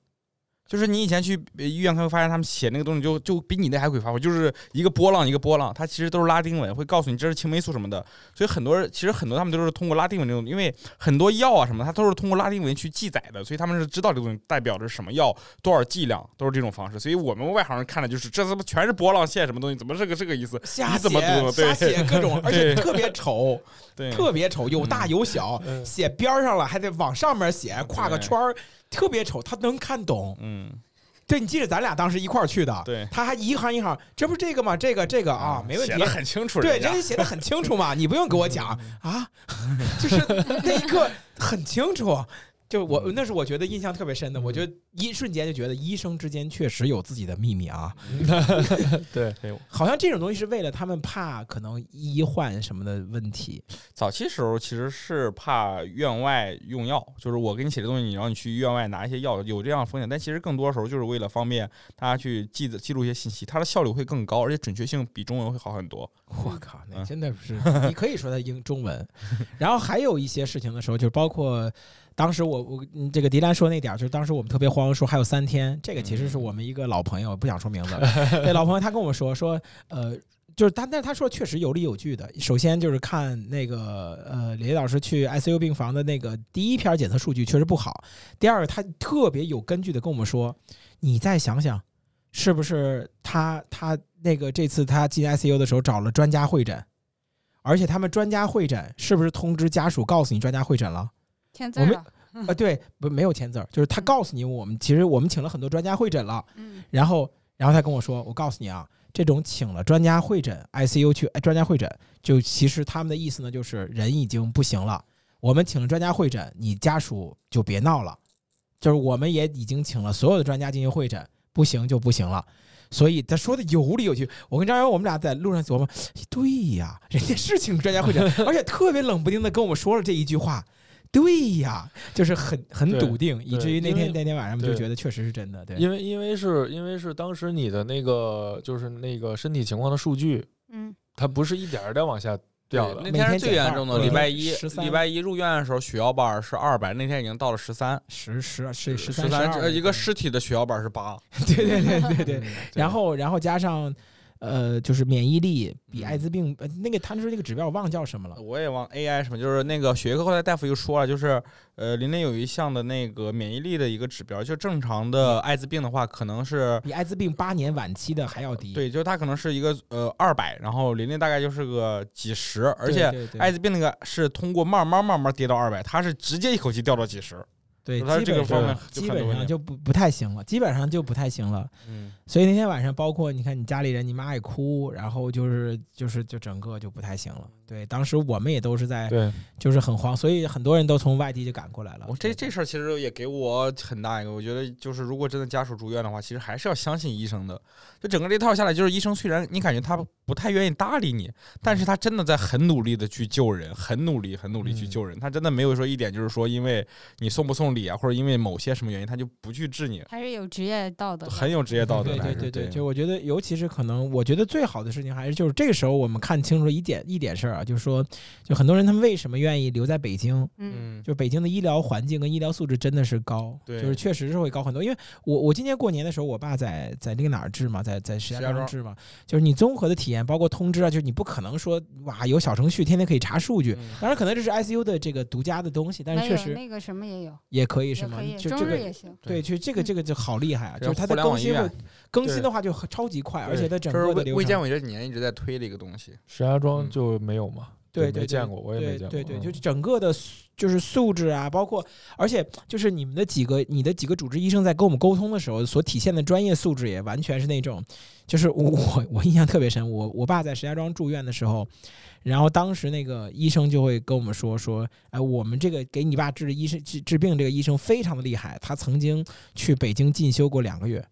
就是你以前去医院，会发现他们写那个东西就就比你那还鬼发火，就是一个波浪一个波浪，它其实都是拉丁文，会告诉你这是青霉素什么的。所以很多人其实很多他们都是通过拉丁文这种，因为很多药啊什么，它都是通过拉丁文去记载的，所以他们是知道这个东西代表着什么药，多少剂量，都是这种方式。所以我们外行人看的就是这怎么全是波浪线什么东西，怎么这个这个意思？瞎写，瞎写各种，而且特别丑，对，特别丑，有大有小，写边上了还得往上面写，画个圈儿，特别丑，他能看懂，嗯。对，你记得咱俩当时一块儿去的，对，他还一行一行，这不是这个吗？这个这个啊，没问题，写的很清楚，对，人家写的很清楚嘛，你不用给我讲 啊，就是那一刻很清楚。就我那是我觉得印象特别深的，我觉得一瞬间就觉得医生之间确实有自己的秘密啊。对，好像这种东西是为了他们怕可能医患什么的问题。早期时候其实是怕院外用药，就是我给你写的东西，你让你去院外拿一些药，有这样风险。但其实更多时候就是为了方便大家去记记录一些信息，它的效率会更高，而且准确性比中文会好很多。我靠，那真的是你可以说它英中文。然后还有一些事情的时候，就包括。当时我我这个迪兰说那点儿，就是当时我们特别慌，说还有三天。这个其实是我们一个老朋友，不想说名字。那老朋友他跟我们说说，呃，就是他，但是他说确实有理有据的。首先就是看那个呃，李老师去 ICU 病房的那个第一篇检测数据确实不好。第二个，他特别有根据的跟我们说，你再想想，是不是他他那个这次他进 ICU 的时候找了专家会诊，而且他们专家会诊是不是通知家属告诉你专家会诊了？我们签字了，啊，对，不没有签字儿，就是他告诉你我们其实我们请了很多专家会诊了。嗯然后，然后他跟我说：“我告诉你啊，这种请了专家会诊，ICU 去哎专家会诊，就其实他们的意思呢，就是人已经不行了，我们请了专家会诊，你家属就别闹了，就是我们也已经请了所有的专家进行会诊，不行就不行了。”所以他说的有理有据。我跟张瑶我们俩在路上琢磨，对呀，人家是请专家会诊，而且特别冷不丁的跟我们说了这一句话。对呀，就是很 很笃定，以至于那天那天晚上我们就觉得确实是真的。对，因为因为是因为是当时你的那个就是那个身体情况的数据，嗯，它不是一点儿点儿往下掉的那。天是最严重的，礼拜一礼拜一入院的时候血小板是二百，那天已经到了十三，十十是十十三呃一个尸体的血小板是八，对对对对对，嗯 然后然后加上呃，就是免疫力比嗯。艾滋病呃那个他说那个指标我忘叫什么了，我也忘 AI 什么，就是那个血液科后来大夫又说了，就是呃林林有一项的那个免疫力的一个指标，就正常的艾滋病的话，可能是比艾滋病八年晚期的还要低。对，就是它可能是一个呃二百，然后林林大概就是个几十，而，且艾滋病那个是通过慢慢慢慢跌到二百，它是直接一口气掉到几十，对，它基本上这个方面基本上就不不太行了，基本上就不太行了。嗯，所以那天晚上，包括你看你家里人，你妈也哭，然后就是就是就整个就不太行了。对，当时我们也都是在对，就是很慌，所以很多人都从外地就赶过来了。我这这事儿其实也给我很大一个，我觉得就是如果真的家属住院的话，其实还是要相信医生的。就整个这套下来，就是医生虽然你感觉他不太愿意搭理你，但是他真的在很努力的去救人，很努力，很努力去嗯救人。他真的没有说一点就是说因为你送不送礼啊，或者因为某些什么原因，他就不去治你，还是有职业道德的，很有职业道德对的。对对对，就我觉得，尤其是可能，我觉得最好的事情还是就是这个时候我们看清楚一点一点事儿啊，就是说，就很多人他们为什么愿意留在北京？嗯嗯，就北京的医疗环境跟医疗素质真的是高，对就是确实是会高很多。因为我我今年过年的时候，我爸在在那个哪儿治嘛，在在石家庄庄治嘛，就是你综合的体验，包括通知啊，就是你不可能说哇有小程序天天可以查数据，嗯当然可能这是 ICU 的这个独家的东西，但是确实那个什么也有，也可以也是吗可以，？周就这个也行。对，就这个这个就好厉害啊！这就是它互的更新更新的话就很超级快，而且它整个的流程卫卫健委这几年一直在推的一个东西。石家庄嗯就没有嘛？对对对没见过，我也没见过。对对，嗯就整个的素就是素质啊，包括而且就是你们的几个你的几个主治医生在跟我们沟通的时候所体现的专业素质也完全是那种，就是我我我印象特别深，我我爸在石家庄住院的时候。然后当时那个医生就会跟我们说说，哎，我们这个给你爸治的医生治治病这个医生非常的厉害，他曾经去北京进修过两个月，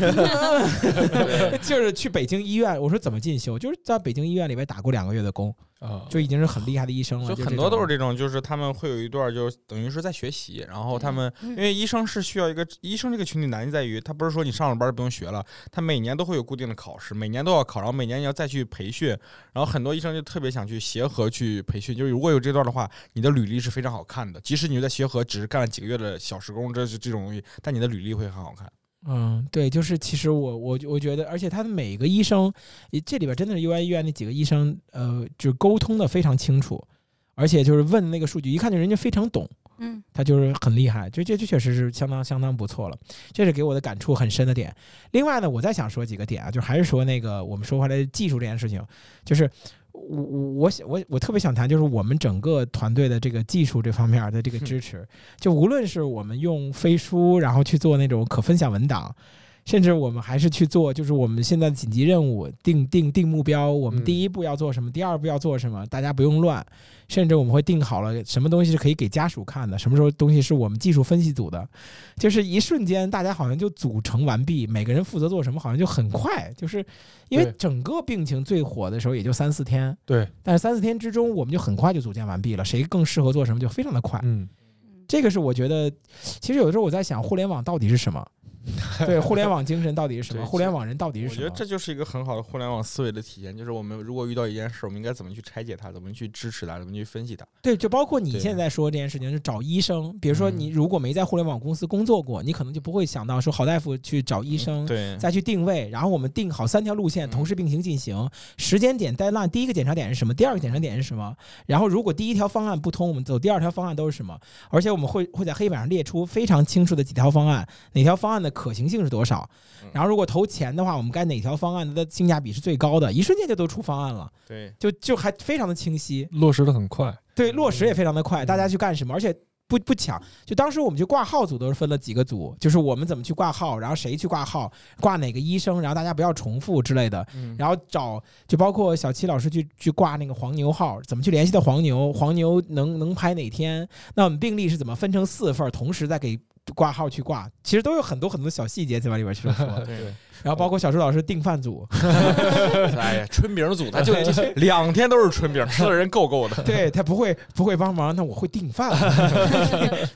就是去北京医院。我说怎么进修？就是在北京医院里边打过两个月的工，啊，就已经是很厉害的医生了。就就很多都是这这种，就是他们会有一段儿，就是等于是在学习，然后他们嗯因为医生是需要一个医生这个群体难在于，他不是说你上了班儿就不用学了，他每年都会有固定的考试，每年都要考，然后每年你要再去培训，然后很多医生就特别想去协和去培训，就是如果有这段的话，你的履历是非常好看的，即使你在协和只是干了几个月的小时工，这是这种东西，但你的履历会很好看。嗯，对，就是其实我我我觉得，而且他的每个医生，这里边真的是 U I 医院那几个医生，呃，就沟通的非常清楚，而且就是问那个数据，一看就人家非常懂，嗯他就是很厉害，就这这确实是相当相当不错了，这是给我的感触很深的点。另外呢，我再想说几个点啊，就还是说那个我们说回来技术这件事情，就是我我我想我我特别想谈，就是我们整个团队的这个技术这方面的这个支持，就无论是我们用飞书，然后去做那种可分享文档。甚至我们还是去做，就是我们现在的紧急任务定定定目标，我们嗯。第一步要做什么，第二步要做什么，大家不用乱。甚至我们会定好了什么东西是可以给家属看的，什么时候东西是我们技术分析组的，就是一瞬间大家好像就组成完毕，每个人负责做什么，好像就很快，就是因为整个病情最火的时候也就三四天，对，但是三四天之中我们就很快就组建完毕了，谁更适合做什么就非常的快。嗯，嗯。这个是我觉得，其实有的时候我在想，互联网到底是什么？对，互联网精神到底是什么？互联网人到底是什么？我觉得这就是一个很好的互联网思维的体现，就是我们如果遇到一件事，我们应该怎么去拆解它，怎么去支持它，怎么去分析它。对，就包括你现在说这件事情，是找医生。比如说，嗯你如果没在互联网公司工作过，你可能就不会想到说好大夫去找医生，对，再去定位，然后我们定好三条路线嗯同时并行进行，时间点 deadline，第一个检查点是什么，第二个检查点是什么，然后如果第一条方案不通，我们走第二条方案都是什么，而且我们会会在黑板上列出非常清楚的几条方案，哪条方案的可行性是多少？嗯，然后如果投钱的话，我们该哪条方案？的性价比是最高的，一瞬间就都出方案了，对，就就还非常的清晰，落实的很快。对，落实也非常的快，大家去干什么，而且。不不抢，就当时我们去挂号组都是分了几个组，就是我们怎么去挂号，然后谁去挂号，挂哪个医生，然后大家不要重复之类的，嗯。然后找就包括小七老师去去挂那个黄牛号，怎么去联系的黄牛，黄牛能能排哪天，那我们病例是怎么分成四份儿，同时再给挂号去挂，其实都有很多很多小细节在往里边去说。对，然后包括小朱老师订饭组，哎呀，春饼组他就 两天都是春饼，吃的人够够的。对他不会不会帮忙，那我会订饭，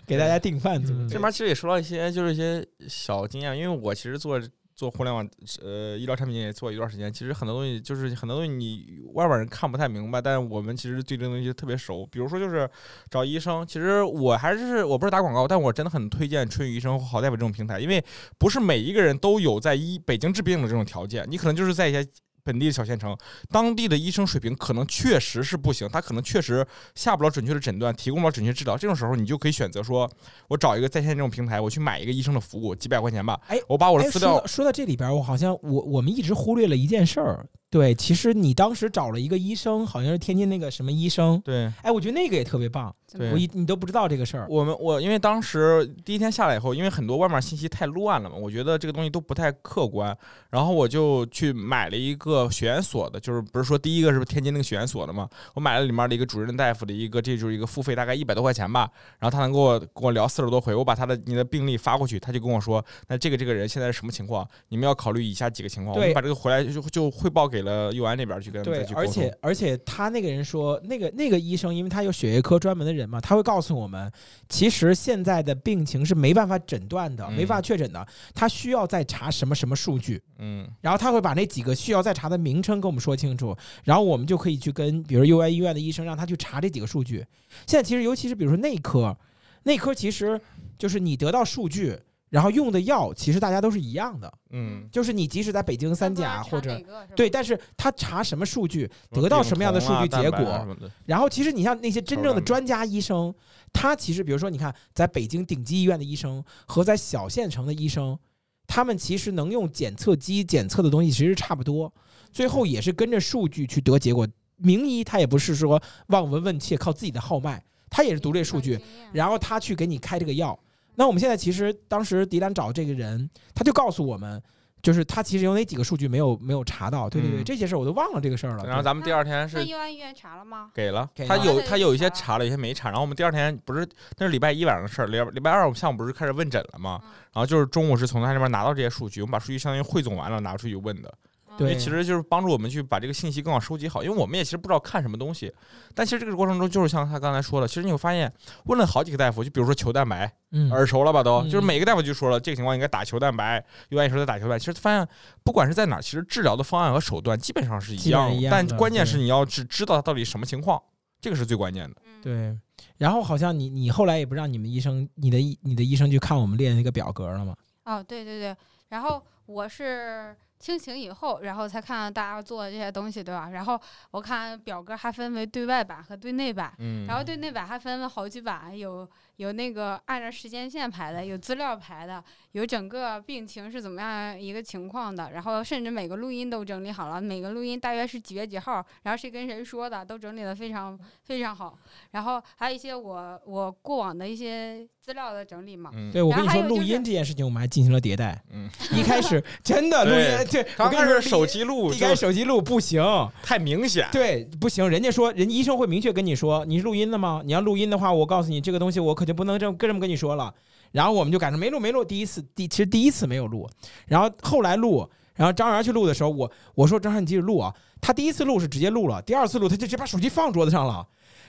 给大家订饭组。嗯这边其实也说到一些就是一些小经验，因为我其实做做互联网呃医疗产品也做一段时间，其实很多东西就是很多东西你外边人看不太明白，但是我们其实对这个东西特别熟。比如说就是找医生，其实我还是我不是打广告，但我真的很推荐春雨医生或好大夫这种平台，因为不是每一个人都有在医北京治病的这种条件，你可能就是在一些。本地的小县城，当地的医生水平可能确实是不行，他可能确实下不了准确的诊断，提供不了准确治疗。这种时候，你就可以选择说，我找一个在线这种平台，我去买一个医生的服务，几百块钱吧。哎我把我的哎，资料说到这里边，我好像我我们一直忽略了一件事儿。对，其实你当时找了一个医生，好像是天津那个什么医生。对哎，我觉得那个也特别棒，对我一你都不知道这个事儿。我们我因为当时第一天下来以后，因为很多外面信息太乱了嘛，我觉得这个东西都不太客观，然后我就去买了一个血源所的，就是不是说第一个是天津那个血源所的嘛，我买了里面的一个主任大夫的一个，这就是一个付费大概一百多块钱吧，然后他能跟我跟我聊四十多回，我把他的你的病历发过去，他就跟我说，那这个这个人现在是什么情况，你们要考虑以下几个情况，我们把这个回来就就汇报给了佑安那边去跟他们对而且而且他那个人说，那个那个医生，因为他有血液科专门的人嘛，他会告诉我们，其实现在的病情是没办法诊断的，嗯没办法确诊的，他需要再查什么什么数据，嗯然后他会把那几个需要再查的名称跟我们说清楚，然后我们就可以去跟比如 U I 医院的医生让他去查这几个数据。现在其实尤其是比如说内科，内科其实就是你得到数据。然后用的药其实大家都是一样的，嗯，就是你即使在北京三甲或者对，但是他查什么数据，得到什么样的数据结果然后其实你像那些真正的专专家医生，他其实比如说你看，在北京顶级医院的医生和在小县城的医生，他们其实能用检测机检测的东西其实差不多，最后也是跟着数据去得结果。名医他也不是说望闻问切靠自己的号脉，他也是读这数据，然后他去给你开这个药。那我们现在其实当时迪兰找这个人，他就告诉我们，就是他其实有哪几个数据没有没有查到。对对对，嗯这些事儿我都忘了这个事儿了。然后咱们第二天那是医院查了吗？给了给，他了有他有一些查查了，有些没查。然后我们第二天不是那是礼拜一晚上的事儿，礼礼拜二我们下午不是开始问诊了吗？嗯然后就是中午是从他那边拿到这些数据，我们把数据相当于汇总完了拿出去问的。因为对其实就是帮助我们去把这个信息更好收集好，因为我们也其实不知道看什么东西。但其实这个过程中，就是像他刚才说的，其实你会发现问了好几个大夫，就比如说球蛋白，嗯，耳熟了吧都，嗯就是每个大夫就说了这个情况应该打球蛋白，有案时候再打球蛋白。其实发现不管是在哪，其实治疗的方案和手段基本上是一样一样的但关键是你要只知道它到底什么情况，这个是最关键的。嗯，对，然后好像你你后来也不让你们医生，你的医你的医生去看我们列那个表格了吗？哦，对对对，然后我是清醒以后，然后才看大家做的这些东西，对吧？然后我看表格还分为对外版和对内版，嗯，然后对内版还分了好几版，有有那个按照时间线排的，有资料排的，有整个病情是怎么样一个情况的，然后甚至每个录音都整理好了，每个录音大约是几月几号，然后谁跟谁说的，都整理的非常非常好。然后还有一些我我过往的一些资料的整理嘛。嗯，对，我跟你说，录音这件事情我们还进行了迭代。嗯，一开始 真的录音，对，我刚跟你说，开始手机录一开始手机录不行，太明显，对，不行，人家说，人家医生会明确跟你说，你是录音的吗？你要录音的话，我告诉你，这个东西我可就不能这么跟这么跟你说了。然后我们就改成没录没录，第一次第其实第一次没有录，然后后来录，然后张元去录的时候，我我说张元你继续录啊，他第一次录是直接录了，第二次录他就直接把手机放桌子上了。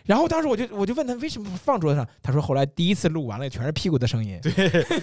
然后当时我就我就问他为什么不放桌子上，他说后来第一次录完了全是屁股的声音，对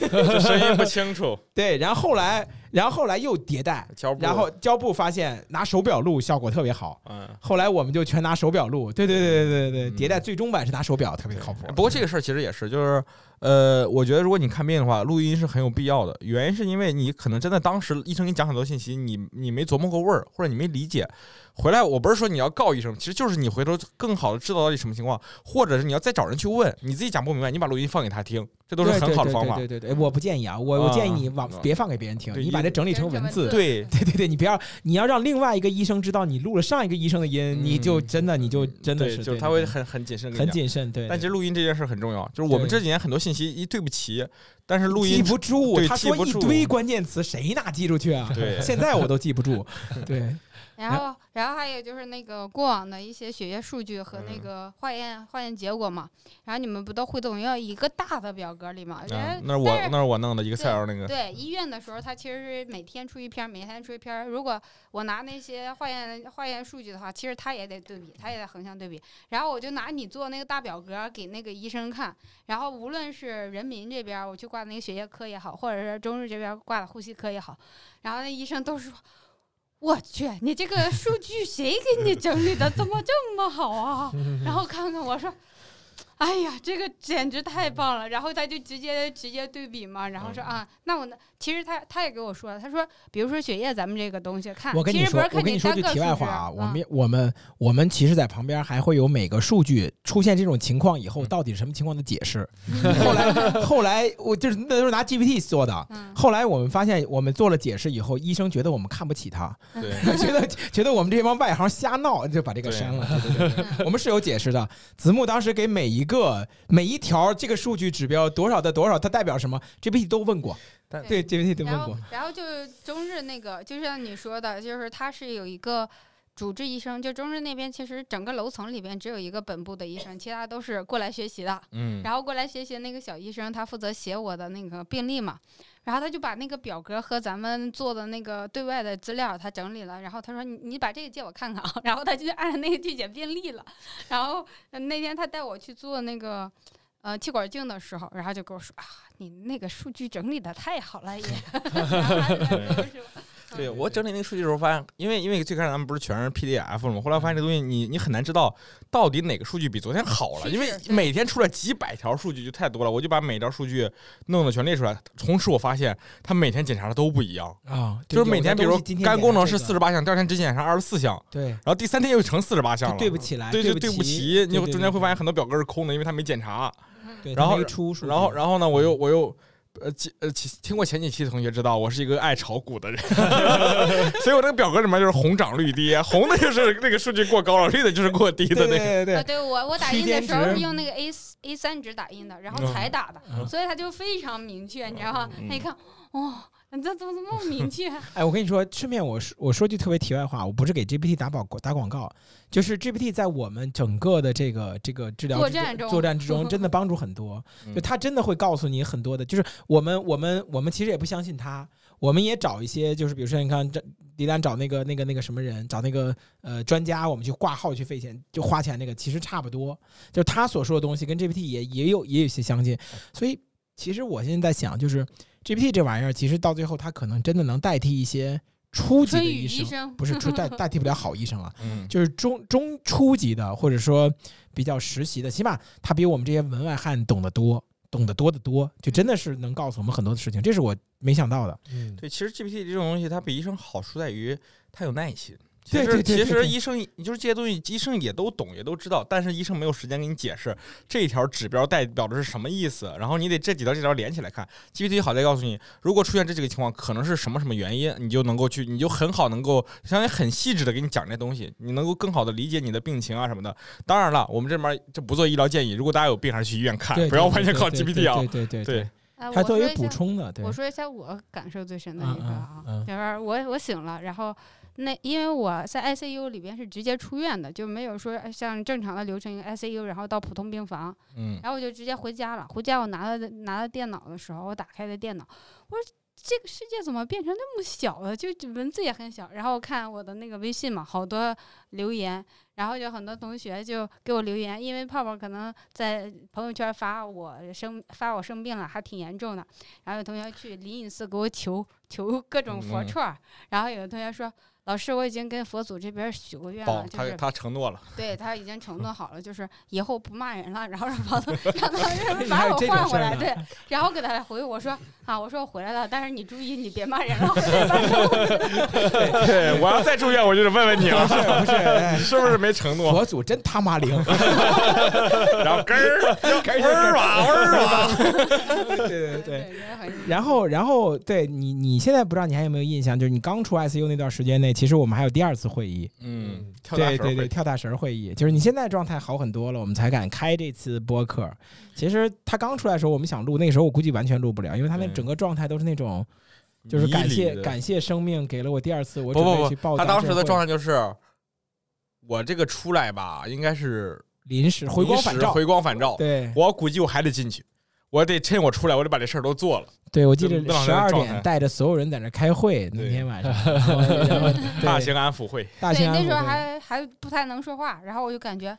声音不清楚，对，然后后来然后后来又迭代，然后胶布发现拿手表录效果特别好，嗯。后来我们就全拿手表录，对对对对对对，嗯迭代最终版是拿手表，特别靠谱。不过这个事儿其实也是，就是呃，我觉得如果你看病的话，录音是很有必要的。原因是因为你可能真的当时医生给你讲很多信息，你你没琢磨过味儿，或者你没理解。回来我不是说你要告医生，其实就是你回头更好的知道到底什么情况，或者是你要再找人去问，你自己讲不明白，你把录音放给他听，这都是很好的方法。对对对对，我不建议啊，我我建议你往啊别放给别人听，你把这整理成文字。对对对对，你不要，你要让另外一个医生知道你录了上一个医生的音，你就真的你就真的，是就是他会很很谨慎。很谨慎，对。但其实录音这件事很重要，就是我们这几年很多信息一对不齐，但是录音记不住，他说一堆关键词，谁哪记住去啊？对 现在我都记不住。对，然后，然后还有就是那个过往的一些血液数据和那嗯个化验化验结果嘛，然后你们不都汇总要一个大的表格里嘛？然啊后，那是我是那是我弄的 Excel 那个，对医院的时候，他其实是每天出一篇，每天出一篇。如果我拿那些化验化验数据的话，其实他也得对比，他也得横向对比。然后我就拿你做那个大表格给那个医生看，然后无论是人民这边我去挂那个血液科也好，或者是中日这边挂的呼吸科也好，然后那医生都说。我去，你这个数据谁给你整理的？怎么这么好啊？然后看看我说，哎呀，这个简直太棒了！然后他就直接直接对比嘛，然后说啊，那我呢？其实他他也给我说了，他说，比如说血液咱们这个东西，看我跟你说，我跟你说句题外话啊，我嗯们我们我们其实，在旁边还会有每个数据出现这种情况以后，嗯到底是什么情况的解释。后来后来我就是那都是拿 GPT 做的。嗯，后来我们发现，我们做了解释以后，医生觉得我们看不起他，对。觉得觉得我们这帮外行瞎闹，就把这个删了。我们是有解释的。子木当时给每一个每一条这个数据指标多少的多少，它代表什么，GPT 都问过。但对 GPT 都然后问过。然后就是中日那个，就像你说的，就是他是有一个。主治医生就中日那边，其实整个楼层里边只有一个本部的医生，其他都是过来学习的。嗯，然后过来学习那个小医生，他负责写我的那个病历嘛，然后他就把那个表格和咱们做的那个对外的资料他整理了，然后他说你你把这个借我看看啊，然后他就按那个拒检病例了，然后那天他带我去做那个。呃，气管镜的时候，然后就跟我说啊，你那个数据整理的太好了也。对我整理那个数据的时候，发现，因为因为最开始咱们不是全是 PDF 了吗？后来发现这东西你你很难知道到底哪个数据比昨天好了，因为每天出来几百条数据就太多了，我就把每条数据弄的全列出来。同时我发现他每天检查的都不一样，啊，就是每天比如肝功能是四十，八项，第二天只检查二十四项，对，然后第三天又成四十八项了，对不起来，对，对对不不齐，你中间会发现很多表格是空的，因为他没检查。对然后出，然后，然后呢，我又我又呃前呃前听过前几期的同学知道，我是一个爱炒股的人，所以我这个表格里面就是红涨绿跌，红的就是 那个数据过高了，绿的就是过低的那个。对，对对对，对我我打印的时候是用那个 A A 三纸打印的，然后嗯才打的，嗯所以它就非常明确，你知道吗？嗯他一看，哇、你这怎么这么明确？哎，我跟你说，顺便我说我说句特别题外话，我不是给 GPT 打广打广告，就是 GPT 在我们整个的这个这个治疗作战中作战之中，真的帮助很多。嗯就他真的会告诉你很多的，就是我们我们我们其实也不相信他，我们也找一些，就是比如说你看这李兰找那个那个那个什么人，找那个呃专家，我们去挂号去费钱就花钱那个，其实差不多，就是他所说的东西跟 GPT 也也有也有些相近，所以其实我现在在想，就是 GPT 这玩意儿，其实到最后它可能真的能代替一些初级的医医生。不是 初代代替不了好医生了，嗯，就是中中初级的，或者说比较实习的，起码他比我们这些门外汉懂得多，懂得多得多，就真的是能告诉我们很多的事情，这是我没想到的。嗯，对，其实 GPT 这种东西，它比医生好处在于它有耐心。其实其对对对对实医生你就是这些东西，医生也都懂，也都知道，但是医生没有时间给你解释这一条指标代表的是什么意思，然后你得这几条这条连起来看。GPT 好在告诉你，如果出现这几个情况，可能是什么什么原因，你就能够去，你就很好能够相当于很细致的给你讲这东西，你能够更好的理解你的病情啊什么的。当然了，我们这边就不做医疗建议，如果大家有病还是去医院看，不要完全靠 GPT 啊。对对对对，啊，它作为补充的，对我，说一下我感受最深的嗯一个啊，嗯嗯就是我我醒了，然后那因为我在 ICU 里边是直接出院的，就没有说哎像正常的流程 ICU，然后到普通病房，嗯然后我就直接回家了。回家我拿了拿了电脑的时候，我打开的电脑，我说这个世界怎么变成那么小了？就就文字也很小。然后看我的那个微信嘛，好多留言，然后有很多同学就给我留言，因为泡泡可能在朋友圈发我生发我生病了，还挺严重的。然后有同学去灵隐寺给我求求各种佛嗯串儿，然后有的同学说。老师，我已经跟佛祖这边许过愿了，就保他是他承诺了，对他已经承诺好了，就是以后不骂人了，然后让 房子让他让他把我还有这种换回来，对，然后给他回我说啊，我说我回来了，但是你注意你别骂人了，对，我要再住院，我就得问问你了，不是不是，哎你是不是没承诺？佛祖真他妈灵，然后根儿根味儿吧，根儿吧，对对对。然后，然后，对你，你现在不知道你还有没有印象？就是你刚出 ICU 那段时间内，其实我们还有第二次会议，嗯，跳大神对对对，会跳大神儿会议。就是你现在状态好很多了，我们才敢开这次播客。其实他刚出来的时候，我们想录，那个时候我估计完全录不了，因为他那整个状态都是那种，就是感谢感谢生命给了我第二次，我准备去报他当时的状态态就是，我这个出来吧，应该是临时回光返照，回光返照。对。我估计我还得进去，我得趁我出来，我得把这事儿都做了。对，我记得十二点带着所有人在那开会，那天晚上，大型安抚会，大兴对，那时候还还不太能说话，然后我就感觉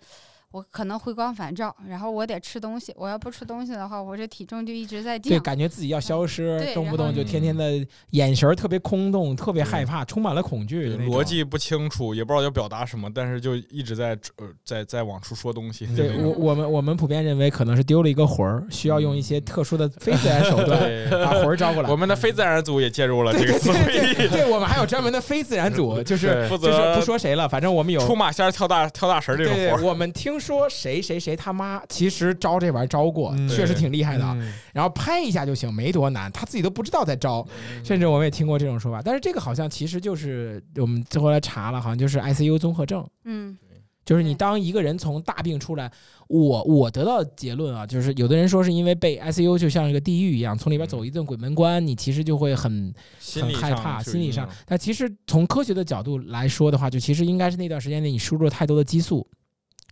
我可能回光返照，然后我得吃东西，我要不吃东西的话，我这体重就一直在对，感觉自己要消失，对动不动就天天的眼神特别空洞，特别害怕，充满了恐惧逻辑不清楚，也不知道要表达什么，但是就一直在呃在在往出说东西。对我我们我们普遍认为可能是丢了一个魂儿，需要用一些特殊的非自然手段，把魂儿招过来 我。们的非自然组也介入了这个词汇，对我们还有专门的非自然组，就是就是不说谁了，反正我们有出马仙儿跳大跳大神这种对活儿。我们听说谁谁谁他妈其实招这玩意儿招过，嗯确实挺厉害的然后拍一下就行，没多难，他自己都不知道在招。嗯甚至我们也听过这种说法，但是这个好像其实就是我们最后来查了，好像就是 ICU 综合症。嗯就是你当一个人从大病出来，我我得到的结论啊，就是有的人说是因为被 ICU 就像一个地狱一样，从里边走一顿鬼门关，你其实就会很很害怕，心理上。但其实从科学的角度来说的话，就其实应该是那段时间内你输入了太多的激素。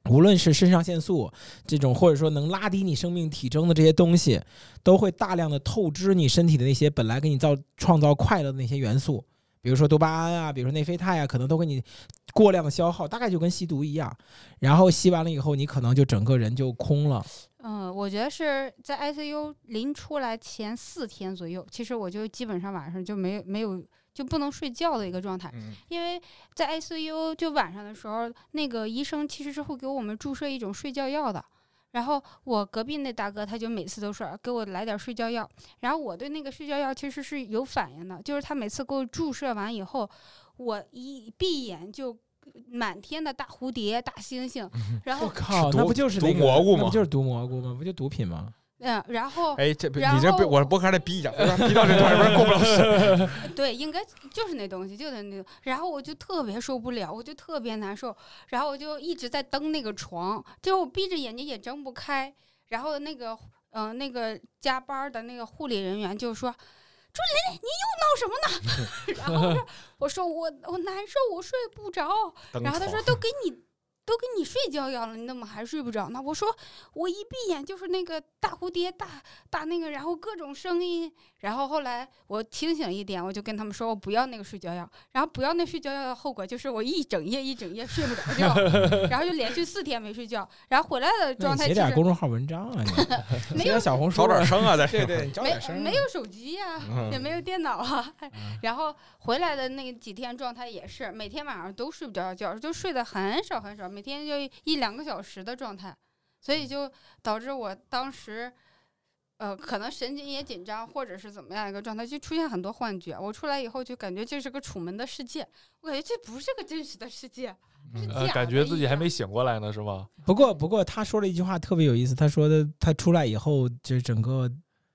无论是肾上腺素这种，或者说能拉低你生命体征的这些东西，都会大量的透支你身体的那些本来给你造创造快乐的那些元素，比如说多巴胺啊，比如说内啡肽啊，可能都给你过量的消耗，大概就跟吸毒一样。然后吸完了以后，你可能就整个人就空了。嗯，我觉得是在 ICU 临出来前四天左右，其实我就基本上晚上就没有没有就不能睡觉的一个状态。嗯因为在 ICU 就晚上的时候，那个医生其实是会给我们注射一种睡觉药的。然后我隔壁那大哥他就每次都说给我来点睡觉药，然后我对那个睡觉药其实是有反应的，就是他每次给我注射完以后，我一闭眼就满天的大蝴蝶、大猩猩，然后我靠，毒那不就是毒那个蘑菇吗不就是毒蘑菇吗？不就毒品吗？嗯，然后哎，这你这我博客还得逼一下，逼到这段里边过不了审。对，应该就是那东西，就是那个。然后我就特别受不了，我就特别难受，然后我就一直在蹬那个床，就我闭着眼睛也睁不开。然后那个，嗯、那个加班的那个护理人员就说：“朱琳，你又闹什么呢？” 然后我说：“我说我我难受，我睡不着。”然后他说：“都给你都给你睡觉药了，你怎么还睡不着呢？”我说：“我一闭眼就是那个大蝴蝶、大大那个，然后各种声音。”然后后来我清醒一点，我就跟他们说：“我不要那个睡觉药。”然后不要那睡觉药的后果就是我一整夜一整夜睡不着觉，然后就连续四天没睡觉。然后回来的状态写点公众号文章啊，你 没有写点小红书找点啊，声啊，在 对对，你找点声啊没没有手机呀、也嗯没有电脑啊。然后回来的那几天状态也是，每天晚上都睡不着觉，就睡得很少很少，每天就一两个小时的状态，所以就导致我当时。呃，可能神经也紧张，或者是怎么样一个状态，就出现很多幻觉。我出来以后就感觉这是个楚门的世界，我感觉这不是个真实的世界，嗯呃，感觉自己还没醒过来呢，是吗？不过，不过他说了一句话特别有意思，他说的他出来以后，就整个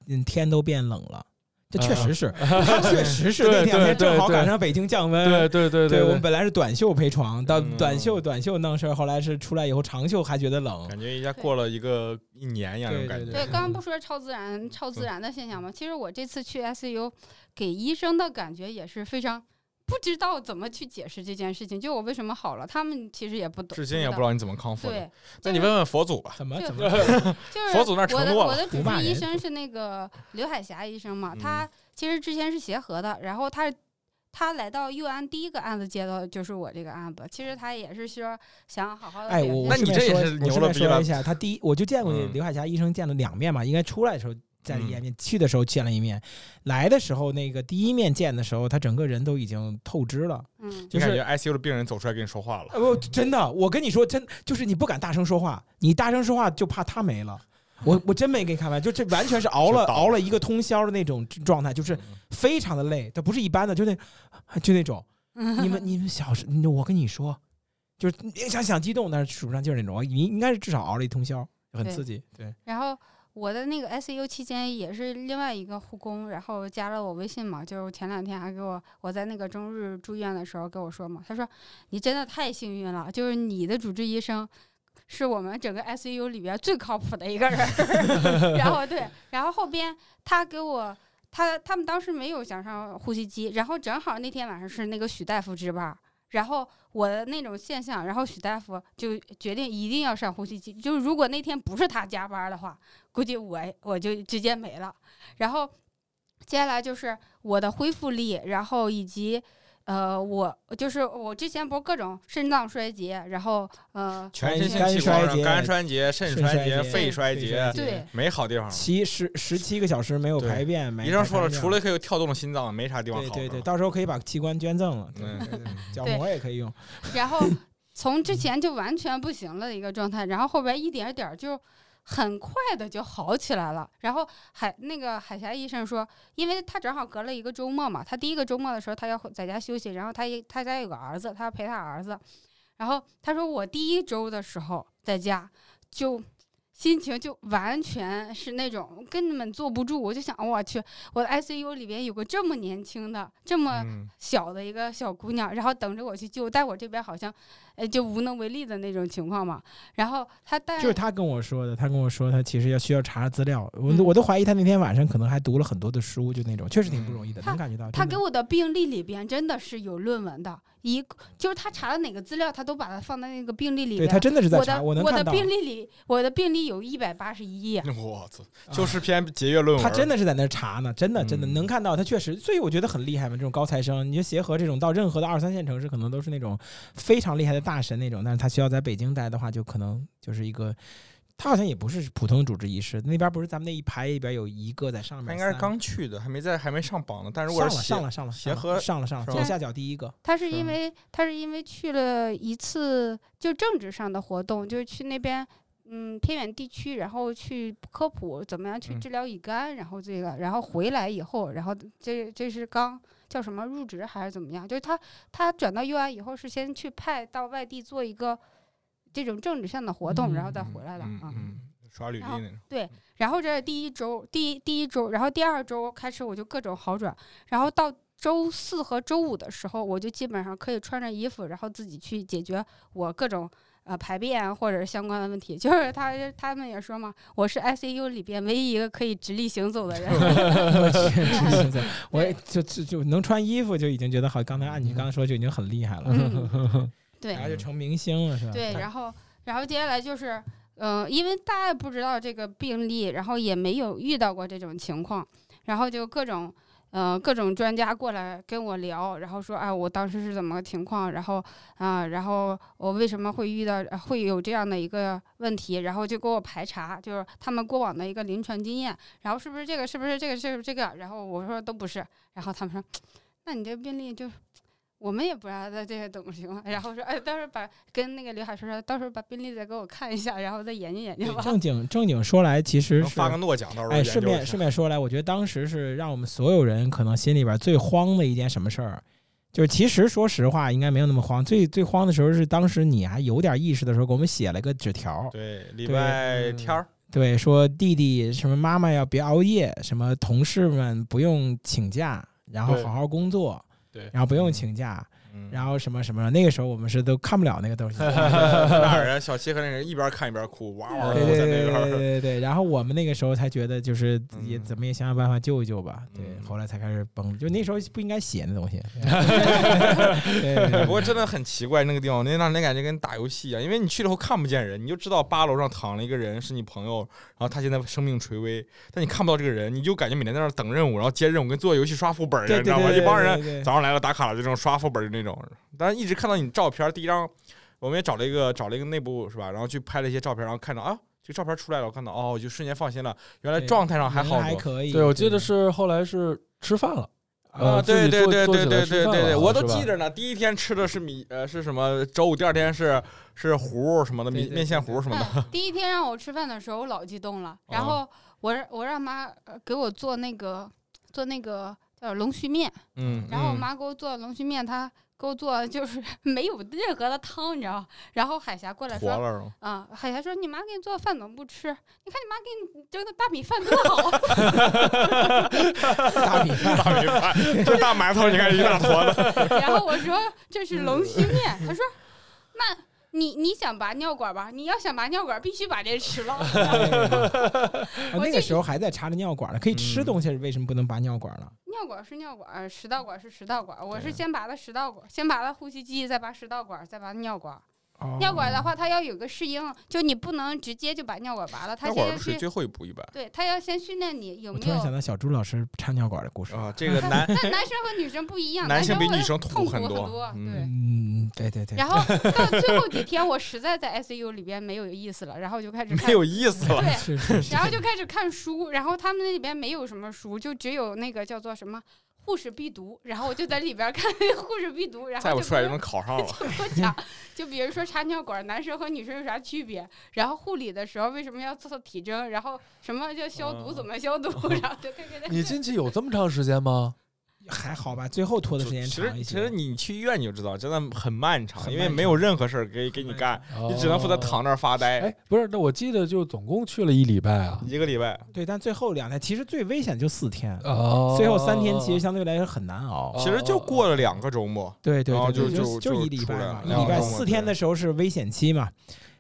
嗯天都变冷了，这确实是，他确实是那两天对正好赶上北京降温。对对对对我们，本来是短袖陪床，到嗯短袖短袖弄事儿，后来是出来以后长袖还觉得冷。感觉一下过了一个一年一样那种感觉。对对，刚刚不说超自然、超自然的现象吗？其实我这次去 ICU，给医生的感觉也是非常不知道怎么去解释这件事情。就我为什么好了，他们其实也不懂，至今也不知道你怎么康复的。对，那你问问佛祖吧。怎么怎么？就是 佛祖那儿我的承诺了我的 主不骂人治医生是那个刘海霞医生嘛，嗯他其实之前是协和的，然后他他来到佑安第一个案子接到的就是我这个案子，其实他也是说想好好的。哎，我那你这也是牛了逼了说一下，他第一我就见过嗯刘海霞医生见了两面嘛，应该出来的时候见了一嗯面，去的时候见了一面，来的时候那个第一面见的时候，他整个人都已经透支了。嗯，就是你感觉 ICU 的病人走出来跟你说话了，呃，不，真的，我跟你说，真就是你不敢大声说话，你大声说话就怕他没了。我我真没给你开玩笑，就这完全是熬了了熬了一个通宵的那种状态，就是非常的累，他不是一般的，就那就那种。你们你们小时，我跟你说，就是你想想激动，但是数不上劲儿那种。你应该是至少熬了一通宵，很刺激。对，然后我的那个 ICU 期间也是另外一个护工，然后加了我微信嘛，就是前两天还给我我在那个中日住院的时候跟我说嘛，他说你真的太幸运了，就是你的主治医生。是我们整个 ICU 里边最靠谱的一个人，然后对，然后后边他给我，他他们当时没有想上呼吸机，然后正好那天晚上是那个许大夫值班，然后我的那种现象，然后许大夫就决定一定要上呼吸机，就是如果那天不是他加班的话，估计我我就直接没了。然后接下来就是我的恢复力，然后以及呃，我就是我之前不是各种肾脏衰竭，然后呃，全身器官衰竭肝衰竭、肾肾衰竭、肺衰竭，对没好地方了。七十十七个小时没有排便，没医生说了，除了可以跳动的心脏，没啥地方好。对对对，到时候可以把器官捐赠了，对嗯对对 角膜也可以用。然后 从之前就完全不行了的一个状态，然后后边一点点就很快的就好起来了。然后海那个海峡医生说，因为他正好隔了一个周末嘛，他第一个周末的时候他要在家休息，然后他一他家有个儿子，他要陪他儿子。然后他说我第一周的时候在家就。心情就完全是那种根本坐不住，我就想我去，我的 ICU 里边有个这么年轻的、这么嗯，小的一个小姑娘，然后等着我去救，但我这边好像，呃，就无能为力的那种情况嘛。然后他带就是他跟我说的，他跟我说他其实要需要查查资料，我我都怀疑他那天晚上可能还读了很多的书，就那种确实挺不容易的，他能感觉到。他给我的病历里边真的是有论文的，一就是他查的哪个资料，他都把它放在那个病历里边。对他真的是在我查，的我的能看到。病历里，我的病历有一百八十一页。我操，啊就是篇节约论文。他真的是在那查呢，真的真的嗯能看到，他确实，所以我觉得很厉害嘛。这种高材生，你就协和这种到任何的二三线城市，可能都是那种非常厉害的大神那种，但是他需要在北京待的话，就可能就是一个，他好像也不是普通主治医师，那边不是咱们那一排里边有一个在上面，他应该是刚去的，还没在，还没上榜呢。但是上了上了上了协和上了上了左下角第一个，他是是因为他是因为去了一次就政治上的活动，就是去那边嗯偏远地区，然后去科普怎么样去嗯治疗乙肝，然后这个然后回来以后，然后这这是刚叫什么入职还是怎么样？就是他他转到 UI 以后是先去派到外地做一个这种政治上的活动，然后再回来的啊。嗯嗯，刷履历那种。对，然后这是第一周，第一第一周，然后第二周开始我就各种好转，然后到周四和周五的时候，我就基本上可以穿着衣服，然后自己去解决我各种呃排便或者是相关的问题。就是他他们也说嘛，我是 ICU 里边唯一一个可以直立行走的人。我就就就能穿衣服就已经觉得好。刚才按你刚才说就已经很厉害了，嗯 对然后就成明星了是吧？对，然后然后接下来就是。嗯，因为大家也不知道这个病例，然后也没有遇到过这种情况，然后就各种，呃，各种专家过来跟我聊，然后说，哎，我当时是怎么个情况，然后啊、然后我为什么会遇到会有这样的一个问题，然后就给我排查，就是他们过往的一个临床经验，然后是不是这个，是不是这个，是不是这个，然后我说都不是，然后他们说，那你这病例就。我们也不知道他这些怎么情况，然后说，哎，到时候把跟那个刘海说说，到时候把病历再给我看一下，然后再研究研究吧。正经正经说来，其实是能发个诺奖，到时候哎，顺便顺便说来，我觉得当时是让我们所有人可能心里边最慌的一件什么事儿，就是其实说实话应该没有那么慌，最最慌的时候是当时你还有点意识的时候，给我们写了个纸条，对礼拜天儿，对，说弟弟什么妈妈要别熬夜，什么同事们不用请假，然后好好工作，对。然后不用请假，嗯然后什么什么，那个时候我们是都看不了那个东西。哪儿啊？小七和那人一边看一边哭，哇哇哭对对对对在那边儿。对对对，然后我们那个时候才觉得，就是也嗯怎么也想想办法救一救吧。对，嗯后来才开始崩，就那时候不应该写那东西。对不过真的很奇怪，那个地方那让人感觉跟打游戏一样，因为你去了后看不见人，你就知道八楼上躺了一个人是你朋友，然后他现在生命垂危，但你看不到这个人，你就感觉每天在那等任务，然后接任务，跟做游戏刷副本儿似的，你知道吗？一帮人早上来了打卡了，就这种刷副本的那种。但是一直看到你照片，第一张我们也找了一个找了一个内部是吧，然后去拍了一些照片，然后看到啊。这个照片出来了，我看到哦，我就瞬间放心了。原来状态上还好还可以。对，我记得是后来是吃饭了。啊！呃对对对对对对对对，我都记着呢。第一天吃的是米呃是什么粥，第二天是是糊什么的对对米面线糊什么的。哎第一天让我吃饭的时候，我老激动了。然后我让我让妈呃给我做那个做那个叫龙须面，嗯，然后我嗯妈给我做龙须面，她给我做就是 没有任何的汤，你知道吗？然后海霞过来说？啊、海霞说你妈给你做的饭怎么不吃？你看你妈给你蒸的大米饭多好。大米饭，大米饭，这大馒头，你看一大坨子。然后我说这是龙须面，他说那。你你想拔尿管吧？你要想拔尿管，必须把这吃了。哦我那个时候还在插着尿管呢，可以吃嗯东西，为什么不能拔尿管了？尿管是尿管，食道管是食道管。我是先拔的食道管，先拔了呼吸机，再拔食道管，再拔尿管。哦尿管的话，它要有个适应，就你不能直接就把尿管拔了，它那会儿是先要去，最后一步一般对，它要先训练你有没有。突然想到小朱老师插尿管的故事。啊。这个 男但男生和女生不一样，男生比会女生痛苦很多对。嗯，对对对。然后到最后几天，我实在在 ICU 里边没有意思了，然后就开始看没有意思了。对，是是是，然后就开始看书，然后他们那里边没有什么书，就只有那个叫做什么护士必读，然后我就在里边看护士必读，然后再不出来就能考上了。就讲，就比如说插尿管，男生和女生有啥区别？然后护理的时候为什么要做体征？然后什么叫消毒？嗯怎么消毒？然后就看看你进去有这么长时间吗？还好吧，最后拖的时间其长一些。实其实你去医院你就知道，真的很漫长，因为没有任何事儿给给你干，你只能负责哦。躺那儿发呆哎，不是，那我记得就总共去了一礼拜啊。一个礼拜。对，但最后两天其实最危险就四天，哦，最后三天其实相对来说很难熬。哦其实就过了两个周末，对对然后对，对就就就就一礼拜嘛一礼拜四天的时候是危险期嘛，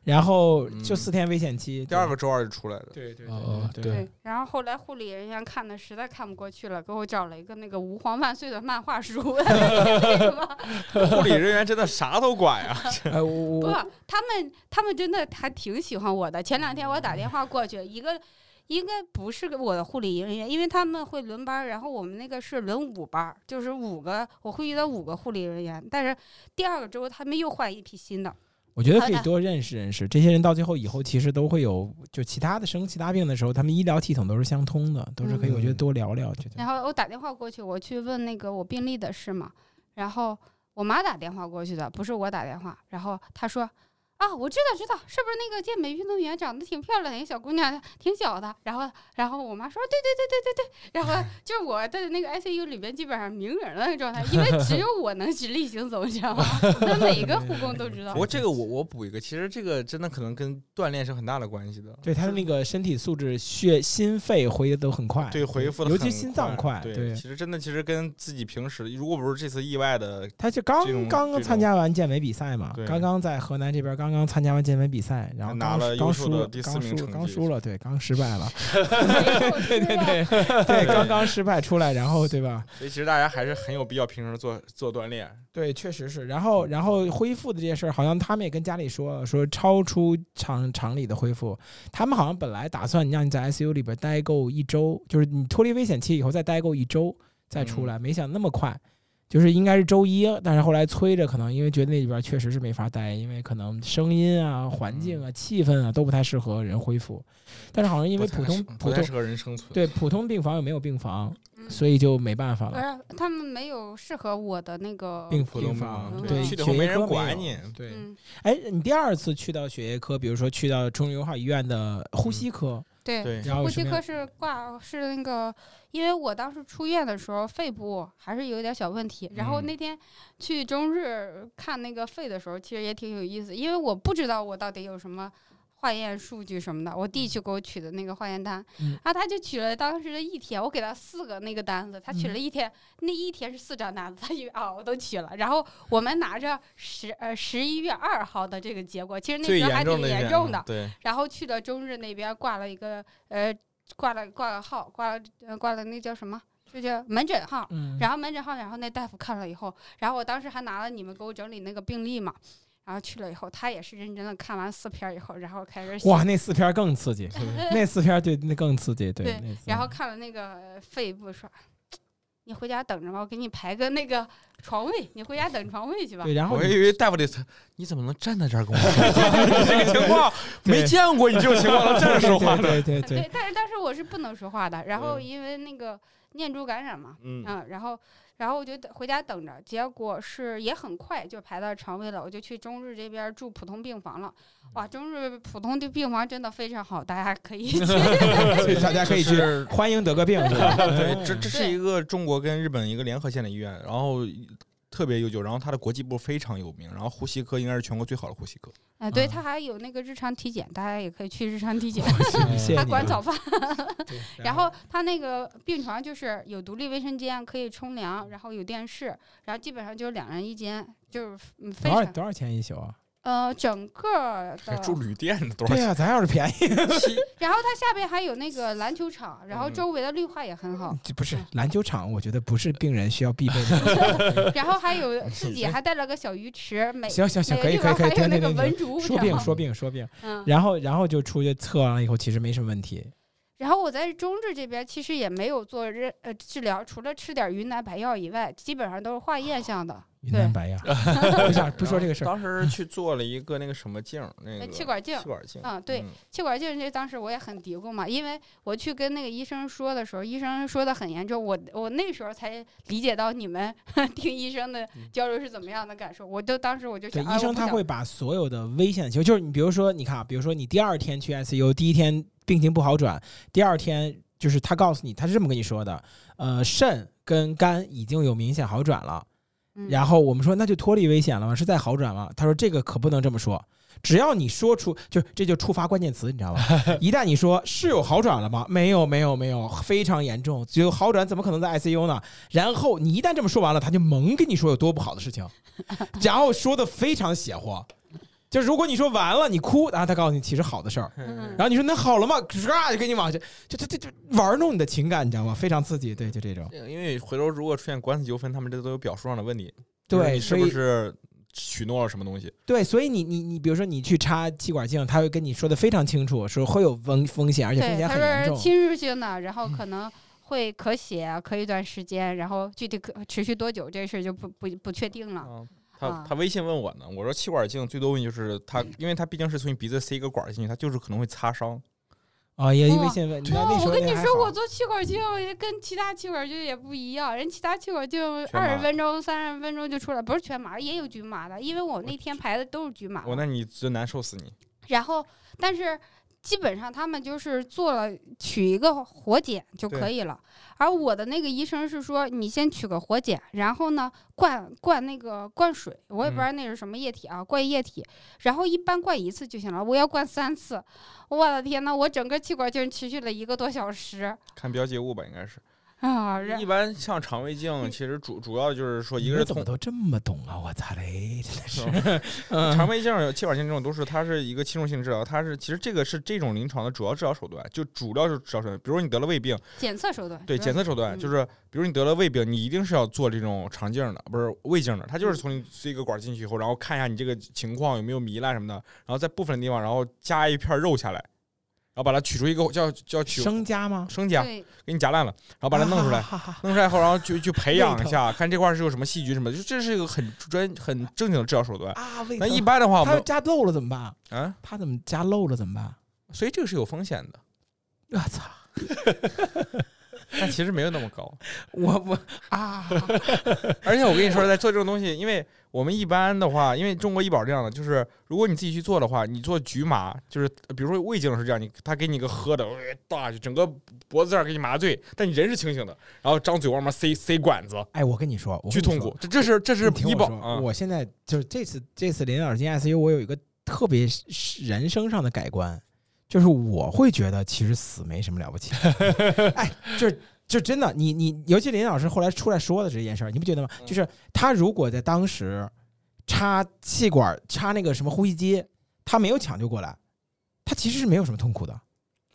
然后就嗯四天危险期。第二个周二就出来了。对对哦对对对，然后后来护理人员看的实在看不过去了，给我找了一个那个吾皇万岁的漫画书。护理人员真的啥都管 呀。不，他们他们真的还挺喜欢我的。前两天我打电话过去，一个应该不是我的护理人员，因为他们会轮班儿，然后我们那个是轮五班儿，就是五个，我会遇到五个护理人员。但是第二个周他们又换一批新的，我觉得可以多认识认识这些人，到最后以后其实都会有，就其他的生其他病的时候，他们医疗系统都是相通的，都是可以，我觉得嗯多聊聊。然后我打电话过去，我去问那个我病历的事嘛，然后我妈打电话过去的，不是我打电话。然后她说：“啊，我知道知道，是不是那个健美运动员长得挺漂亮的一个小姑娘，挺小的？”然后然后我妈说：“对对对对对对。”然后 就是我在那个 ICU 里边基本上名人了那个状态，因为只有我能直立行走，你知道吗？那每个护工都知道不。过这个我我补一个，其实这个真的可能跟锻炼是很大的关系的。对他的那个身体素质、血、心肺回的都很快，对，恢复的尤其心脏快，对，对其实真的其实跟自己平时，如果不是这次意外的，他就刚刚参加完健美比赛嘛，刚刚在河南这边刚刚刚参加完健美比赛，然后拿了优刚刚输了，第四刚输名成绩刚输了，对，刚失败了，对对对对对，刚刚失败出来，然后对吧？所以其实大家还是很有必要平时做做锻炼。对，确实是。然后，然后恢复的这些事儿，好像他们也跟家里说了，说超出常常理的恢复。他们好像本来打算让你在 ICU 里边待够一周，就是你脱离危险期以后再待够一周再出来，没想那么快。就是应该是周一，但是后来催着，可能因为觉得那里边确实是没法待，因为可能声音啊、环境啊、气氛啊都不太适合人恢复。但是好像因为普通普通不适合人生存。对普通病房又没有病房，嗯所以就没办法了。是，他们没有适合我的那个病房房对，嗯去没人管你。对，嗯，哎，你第二次去到血液科，比如说去到中友好医院的呼吸科，对。呼吸科是挂是那个，因为我当时出院的时候肺部还是有点小问题，然后嗯。那天去中日看那个肺的时候，其实也挺有意思，因为我不知道我到底有什么化验数据什么的，我弟去给我取的那个化验单，嗯。然后他就取了当时的一天，我给他四个那个单子，他取嗯。了一天，那一天是四张单子，他以为啊我都取了，然后我们拿着十呃十一月二号的这个结果，其实那时候还挺严重的然后去了中日那边挂了一个呃挂了挂了号，挂了呃挂了那叫什么？就叫门诊号。嗯，然后门诊号，然后那大夫看了以后，然后我当时还拿了你们给我整理那个病历嘛，然后去了以后，他也是认真的看完四篇以后，然后开始写哇，那四篇更刺激，那四篇对那更刺激，对对然后看了那个呃肺部说，你回家等着吧，我给你排个那个床位，你回家等床位去吧。对，然后我还以为大夫得，你怎么能站在这儿跟我说 这个情况？没见过你这种情况能站着说话的。对对对对，但是当时我是不能说话的，然后嗯因为那个念珠感染嘛，嗯，嗯，然后然后我就回家等着，结果是也很快就排到床位了，我就去中日这边住普通病房了。哇，中日普通的病房真的非常好，大家可以 去。所以大家可以去欢迎得个病，对，这这是一个中国跟日本一个联合建的医院，然后特别悠久，然后它的国际部非常有名，然后呼吸科应该是全国最好的呼吸科。哎，对，啊他还有那个日常体检，大家也可以去日常体检。他管早饭，对 然后他那个病床就是有独立卫生间，可以冲凉，然后有电视，然后基本上就是两人一间，就是嗯非常多少多少钱一宿啊？呃整个的。住旅店的多少钱？对呀，咱要是便宜，然后它下边还有那个篮球场，然后嗯周围的绿化也很好，这不是篮球场，我觉得不是病人需要必备的。然后还有自己还带了个小鱼池，每行行行，可以可以可以，个地方还有停停停停，那个文竹，说病说病说病，嗯，然后然后就出去测完了以后，其实没什么问题。然后我在中治这边其实也没有做任呃治疗，除了吃点云南白药以外，基本上都是化验项的，云南白呀，不想不说这个事儿。当时去做了一个那个什么镜儿，那呃个气管镜气。管镜。嗯，对，嗯气管镜这当时我也很嘀咕嘛，因为我去跟那个医生说的时候，医生说的很严重，我我那时候才理解到你们 听医生的交流是怎么样的感受，我就当时我就对，想，啊医生他会把所有的危险情况，就是你比如说，你看啊，比如说你第二天去 ICU，第一天病情不好转，第二天就是他告诉你，他是这么跟你说的，呃，肾跟肝已经有明显好转了。嗯然后我们说那就脱离危险了吗？是在好转吗？他说这个可不能这么说，只要你说出，就这就触发关键词，你知道吧？一旦你说是有好转了吗？没有，没有，没有，非常严重，只有好转怎么可能在 ICU 呢？然后你一旦这么说完了，他就猛跟你说有多不好的事情，然后说的非常邪乎。就如果你说完了你哭，然后他告诉你其实好的事儿，嗯然后你说那好了吗？唰就给你往下，就就就就玩弄你的情感，你知道吗？非常刺激，对，就这种。因为回头如果出现官司纠纷，他们这都有表述上的问题。就是对，你是不是许诺了什么东西？对，所以你你你，比如说你去插气管镜，他会跟你说的非常清楚，说会有风风险，而且风对，险他很严重。是侵入性的，然后可能会咳血，咳一段时间，然后具体可持续多久这事儿就不不不确定了。啊，他啊他微信问我呢，我说气管镜最多问题就是他，因为他毕竟是从你鼻子塞一个管进去，他就是可能会擦伤。啊，也哇微信问，那哇那时我跟你说，我做气管镜跟其他气管镜也不一样，人其他气管镜二十分钟、三十分钟就出来，不是全麻，也有局麻的，因为我那天排的都是局麻。我那你就难受死你！然后，但是基本上他们就是做了取一个活检就可以了。而我的那个医生是说，你先取个活检，然后呢灌灌那个灌水，我也不知道那是什么液体啊，灌液体，然后一般灌一次就行了，我要灌三次。我的天呐，我整个气管就持续了一个多小时看标记物吧，应该是。啊！一般像肠胃镜，其实主主要就是说，一个是通你们怎么都这么懂啊！我擦嘞，真的是。嗯肠胃镜、气管镜这种都是它是一个侵入性治疗，它是其实这个是这种临床的主要治疗手段，就主要是治疗手段。比如你得了胃病，检测手段对检测手段，嗯就是比如你得了胃病，你一定是要做这种肠镜的，不是胃镜的，它就是从你塞一个管进去以后，然后看一下你这个情况有没有糜烂什么的，然后在部分地方然后加一片肉下来，然后把它取出一个叫叫取生夹吗？生夹，给你夹烂了，然后把它弄出来。哈哈哈哈弄出来后，然后就去培养一下，看这块儿是有什么细菌什么的，就这是一个很专、很正经的治疗手段。啊，那一般的话，我们他要加漏了怎么办？啊，它怎么加漏了怎么办？所以这个是有风险的，我操！但其实没有那么高。我我啊，而且我跟你说，在做这种东西，因为我们一般的话，因为中国医保这样的，就是如果你自己去做的话，你做局麻，就是比如说胃镜是这样，你他给你个喝的，呃大就整个脖子这儿给你麻醉，但你人是清醒的，然后张嘴往里面塞塞管子，哎，我跟你说，巨痛苦。这这是这是医保我现在就是这次这次林老师进 ICU，我有一个特别人生上的改观，就是我会觉得其实死没什么了不起。哎，就是就真的，你你尤其林老师后来出来说的这件事儿，你不觉得吗？嗯就是他如果在当时插气管、插那个什么呼吸机，他没有抢救过来，他其实是没有什么痛苦的，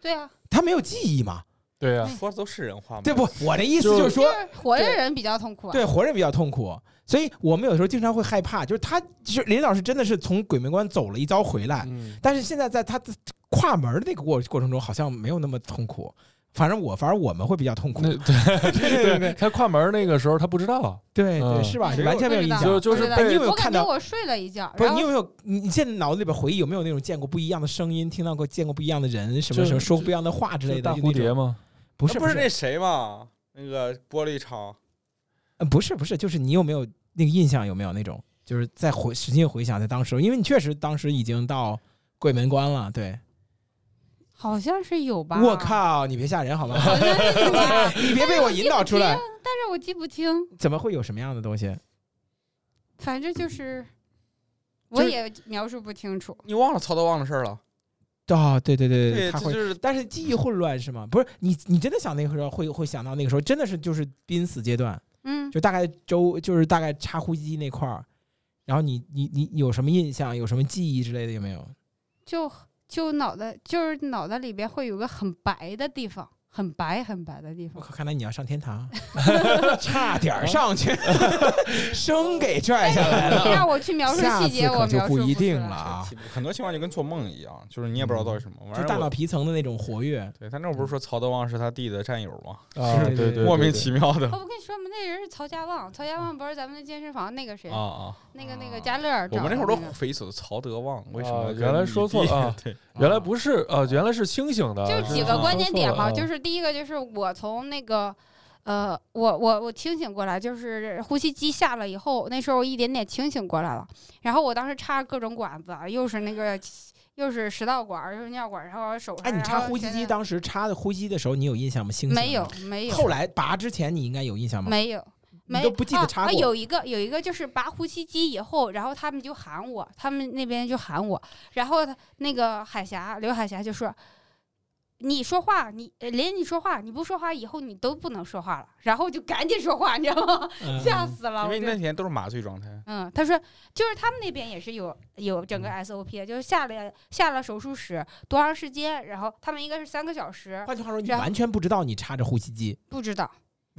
对啊，他没有记忆嘛，对啊、说的都是人话嘛。对不？我的意思就就是说就，是活着人比较痛苦啊。对活人比较痛苦，所以我们有时候经常会害怕，就是他就是林老师真的是从鬼门关走了一遭回来，嗯，但是现在在他的跨门的那个过过程中，好像没有那么痛苦。反正我，反正我们会比较痛苦。对 对对对他跨门那个时候他不知道，对对，嗯是吧？完全没有印象。就就是你有没有我看到？我睡了一觉，不是你有没有？你你现在脑子里边回忆有没有那种见过不一样的声音，听到过见过不一样的人，什么什么说过不一样的话之类的？大？蝴蝶吗？不是不是那谁吗？那个玻璃厂，嗯不是不是，就是你有没有那个印象？有没有那种？就是在回使劲回想在当时，因为你确实当时已经到鬼门关了。对，好像是有吧？我！靠！你别吓人好吗？你别被我引导出来。但是我记不清，怎么会有什么样的东西？反正就是我也描述不清楚。你忘了曹德旺的事儿了？哦，对对对对，他会就是但是记忆混乱是吗？不是你，你真的想那个时候会会想到那个时候真的是就是濒死阶段，嗯，就大概周就是大概插呼吸机那块儿，然后你你你有什么印象，有什么记忆之类的有没有？就就脑袋就是脑袋里边会有个很白的地方，很白很白的地方。我靠，看来你要上天堂，差点上去，生给拽下来了。让我去描述细节，我就我描述不一定了啊，很多情况就跟做梦一样，就是你也不知道到底什么。就大脑皮层的那种活跃。对他那会儿不是说曹德旺是他弟的战友吗？啊，对对莫名其妙的哦，我跟你说嘛，那人是曹家旺，曹家旺不是咱们的健身房那个谁，啊啊！那个那个家乐儿我。们那会儿都匪夷所思，曹德旺为什么啊原来说错了啊对，原来不是呃，原来是清醒的，就几个关键点嘛，就是第一个就是我从那个。呃，我我我清醒过来，就是呼吸机下了以后，那时候一点点清醒过来了。然后我当时插各种管子，又是那个，又是食道管，又是尿管，然后手上。哎，你插呼吸机当时插的呼吸的时候，你有印象吗？清醒没有？没有后来拔之前你应该有印象吗？没有没不记得啊插过。啊有一个有一个就是拔呼吸机以后，然后他们就喊我，他们那边就喊我，然后他那个海霞刘海霞就说。你说话，你呃连你说话，你不说话以后你都不能说话了，然后就赶紧说话，你知道吗？嗯吓死了！因为那天都是麻醉状态。嗯，他说就是他们那边也是有有整个嗯 SOP，就是下了下了手术室多长时间，然后他们应该是三个小时，换句话说，你完全不知道你插着呼吸机，不知道。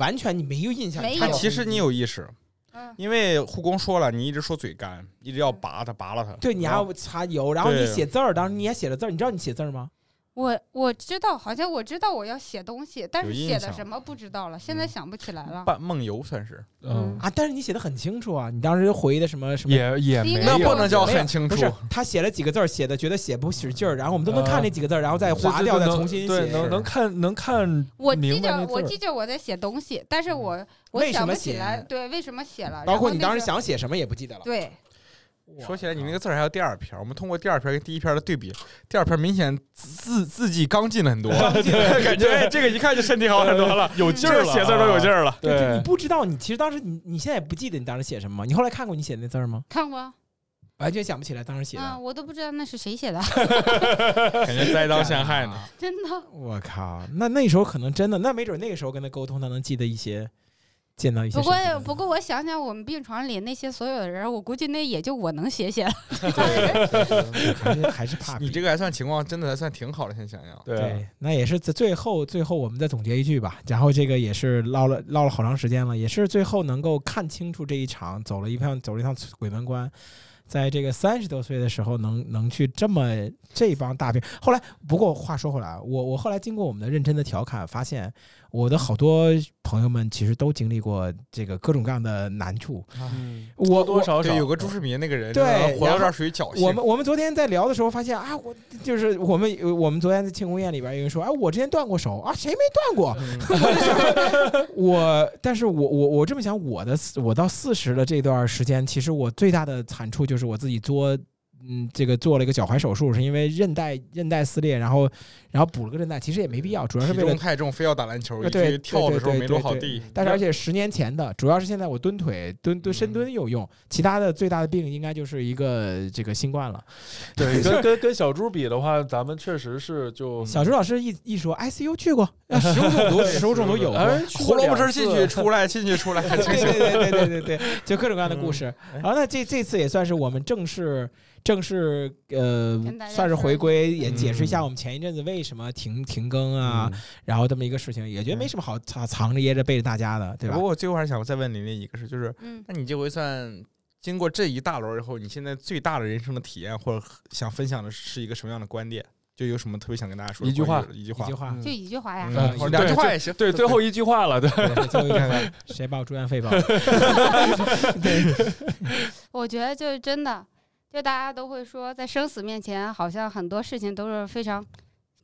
完全你没有印象。没有但其实你有意识，嗯，因为护工说了，你一直说嘴干，一直要拔它，拔了它。对，你还要擦油，然后你写字儿，当时你也写了字儿，你知道你写字儿吗？我我知道，好像我知道我要写东西，但是写的什么不知道了，现在嗯想不起来了。半梦游算是，嗯，啊，但是你写的很清楚啊，你当时回的什么什么。也也那没有不能叫很清楚。不是，他写了几个字儿，写的觉得写不使劲儿，然后我们都能看啊那几个字儿，然后再划掉，再重新对，写。能能看能看我记着我记着我在写东西，但是我我为什么想不起写来对为什么写了，包括你当时想写什么也不记得了。对说起来，你那个字儿还有第二篇，我们通过第二篇跟第一篇的对比，第二篇明显字字迹刚劲了很多，感觉哎这个一看就身体好很多了，有劲儿了，写字儿都有劲儿。了。对，就你，不知道，你其实当时你你现在也不记得你当时写什么吗？你后来看过你写的那字儿吗？看过，完全想不起来当时写的。嗯，我都不知道那是谁写的，感觉栽赃陷害呢。真的。我靠，那那时候可能真的，那没准那个时候跟他沟通，他能记得一些，见到一些不过。不过我想想，我们病床里那些所有的人，我估计那也就我能写写了。还是 还是怕你这个还算情况，真的还算挺好的。先想想，对对，那也是在最后最后我们再总结一句吧。然后这个也是唠了唠了好长时间了，也是最后能够看清楚这一场，走了一趟走了一趟鬼门关。在这个三十多岁的时候能，能去这么这帮大兵。后来，不过话说回来，我我后来经过我们的认真的调侃，发现我的好多朋友们其实都经历过这个各种各样的难处。嗯，我多多少少对，有个朱世民那个人，对活到这儿属于侥幸。我们我们昨天在聊的时候发现啊，我就是我们我们昨天在庆功宴里边有人说，哎，我之前断过手啊，谁没断过？我但是我我我这么想，我的我到四十的这段时间，其实我最大的惨处就是我自己作嗯，这个做了一个脚踝手术，是因为韧带韧带撕裂，然后然后补了个韧带，其实也没必要，主要是体为了太重，非要打篮球，对跳的时候没落好地。但是而且十年前的，主要是现在我蹲腿、蹲蹲深蹲有用，其他的最大的病应该就是一个这个新冠了。对，跟跟跟小猪比的话，咱们确实是就小猪老师一一说 ICU 去过，啊食物中毒，食物中毒有过。胡萝卜汁儿进去 出来，进去出来，对。对对对对对对，就各种各样的故事。然后那，这这次也算是我们正式正式呃算是回归，也嗯解释一下我们前一阵子为什么停停更啊，嗯然后这么一个事情，也觉得没什么好藏藏着掖着背着大家的，对吧不？过我最后还是想再问琳琳一个事，就是嗯，那你这回算经过这一大轮以后，你现在最大的人生的体验，或者想分享的是一个什么样的观点？就有什么特别想跟大家说的一句话一句话一句，话，嗯就一句话呀。两句话也行。对，最后一句话了 对，最后一个谁把我住院费报？对我觉得就是真的，就大家都会说，在生死面前，好像很多事情都是非常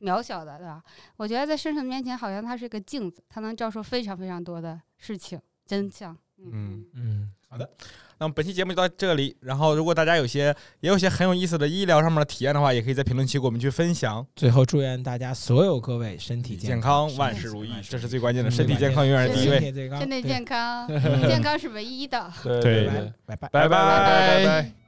渺小的，对吧？我觉得在生死面前，好像它是个镜子，它能照出非常非常多的事情真相。嗯，嗯，好的，那么本期节目就到这里。然后，如果大家有些也有些很有意思的医疗上面的体验的话，也可以在评论区给我们去分享。最后祝愿大家所有各位身体健康，康万事如意这是最关键的，嗯身体健康永远是第一位。身体健康，嗯健康是唯一的。对对拜对，拜拜拜。拜拜拜拜。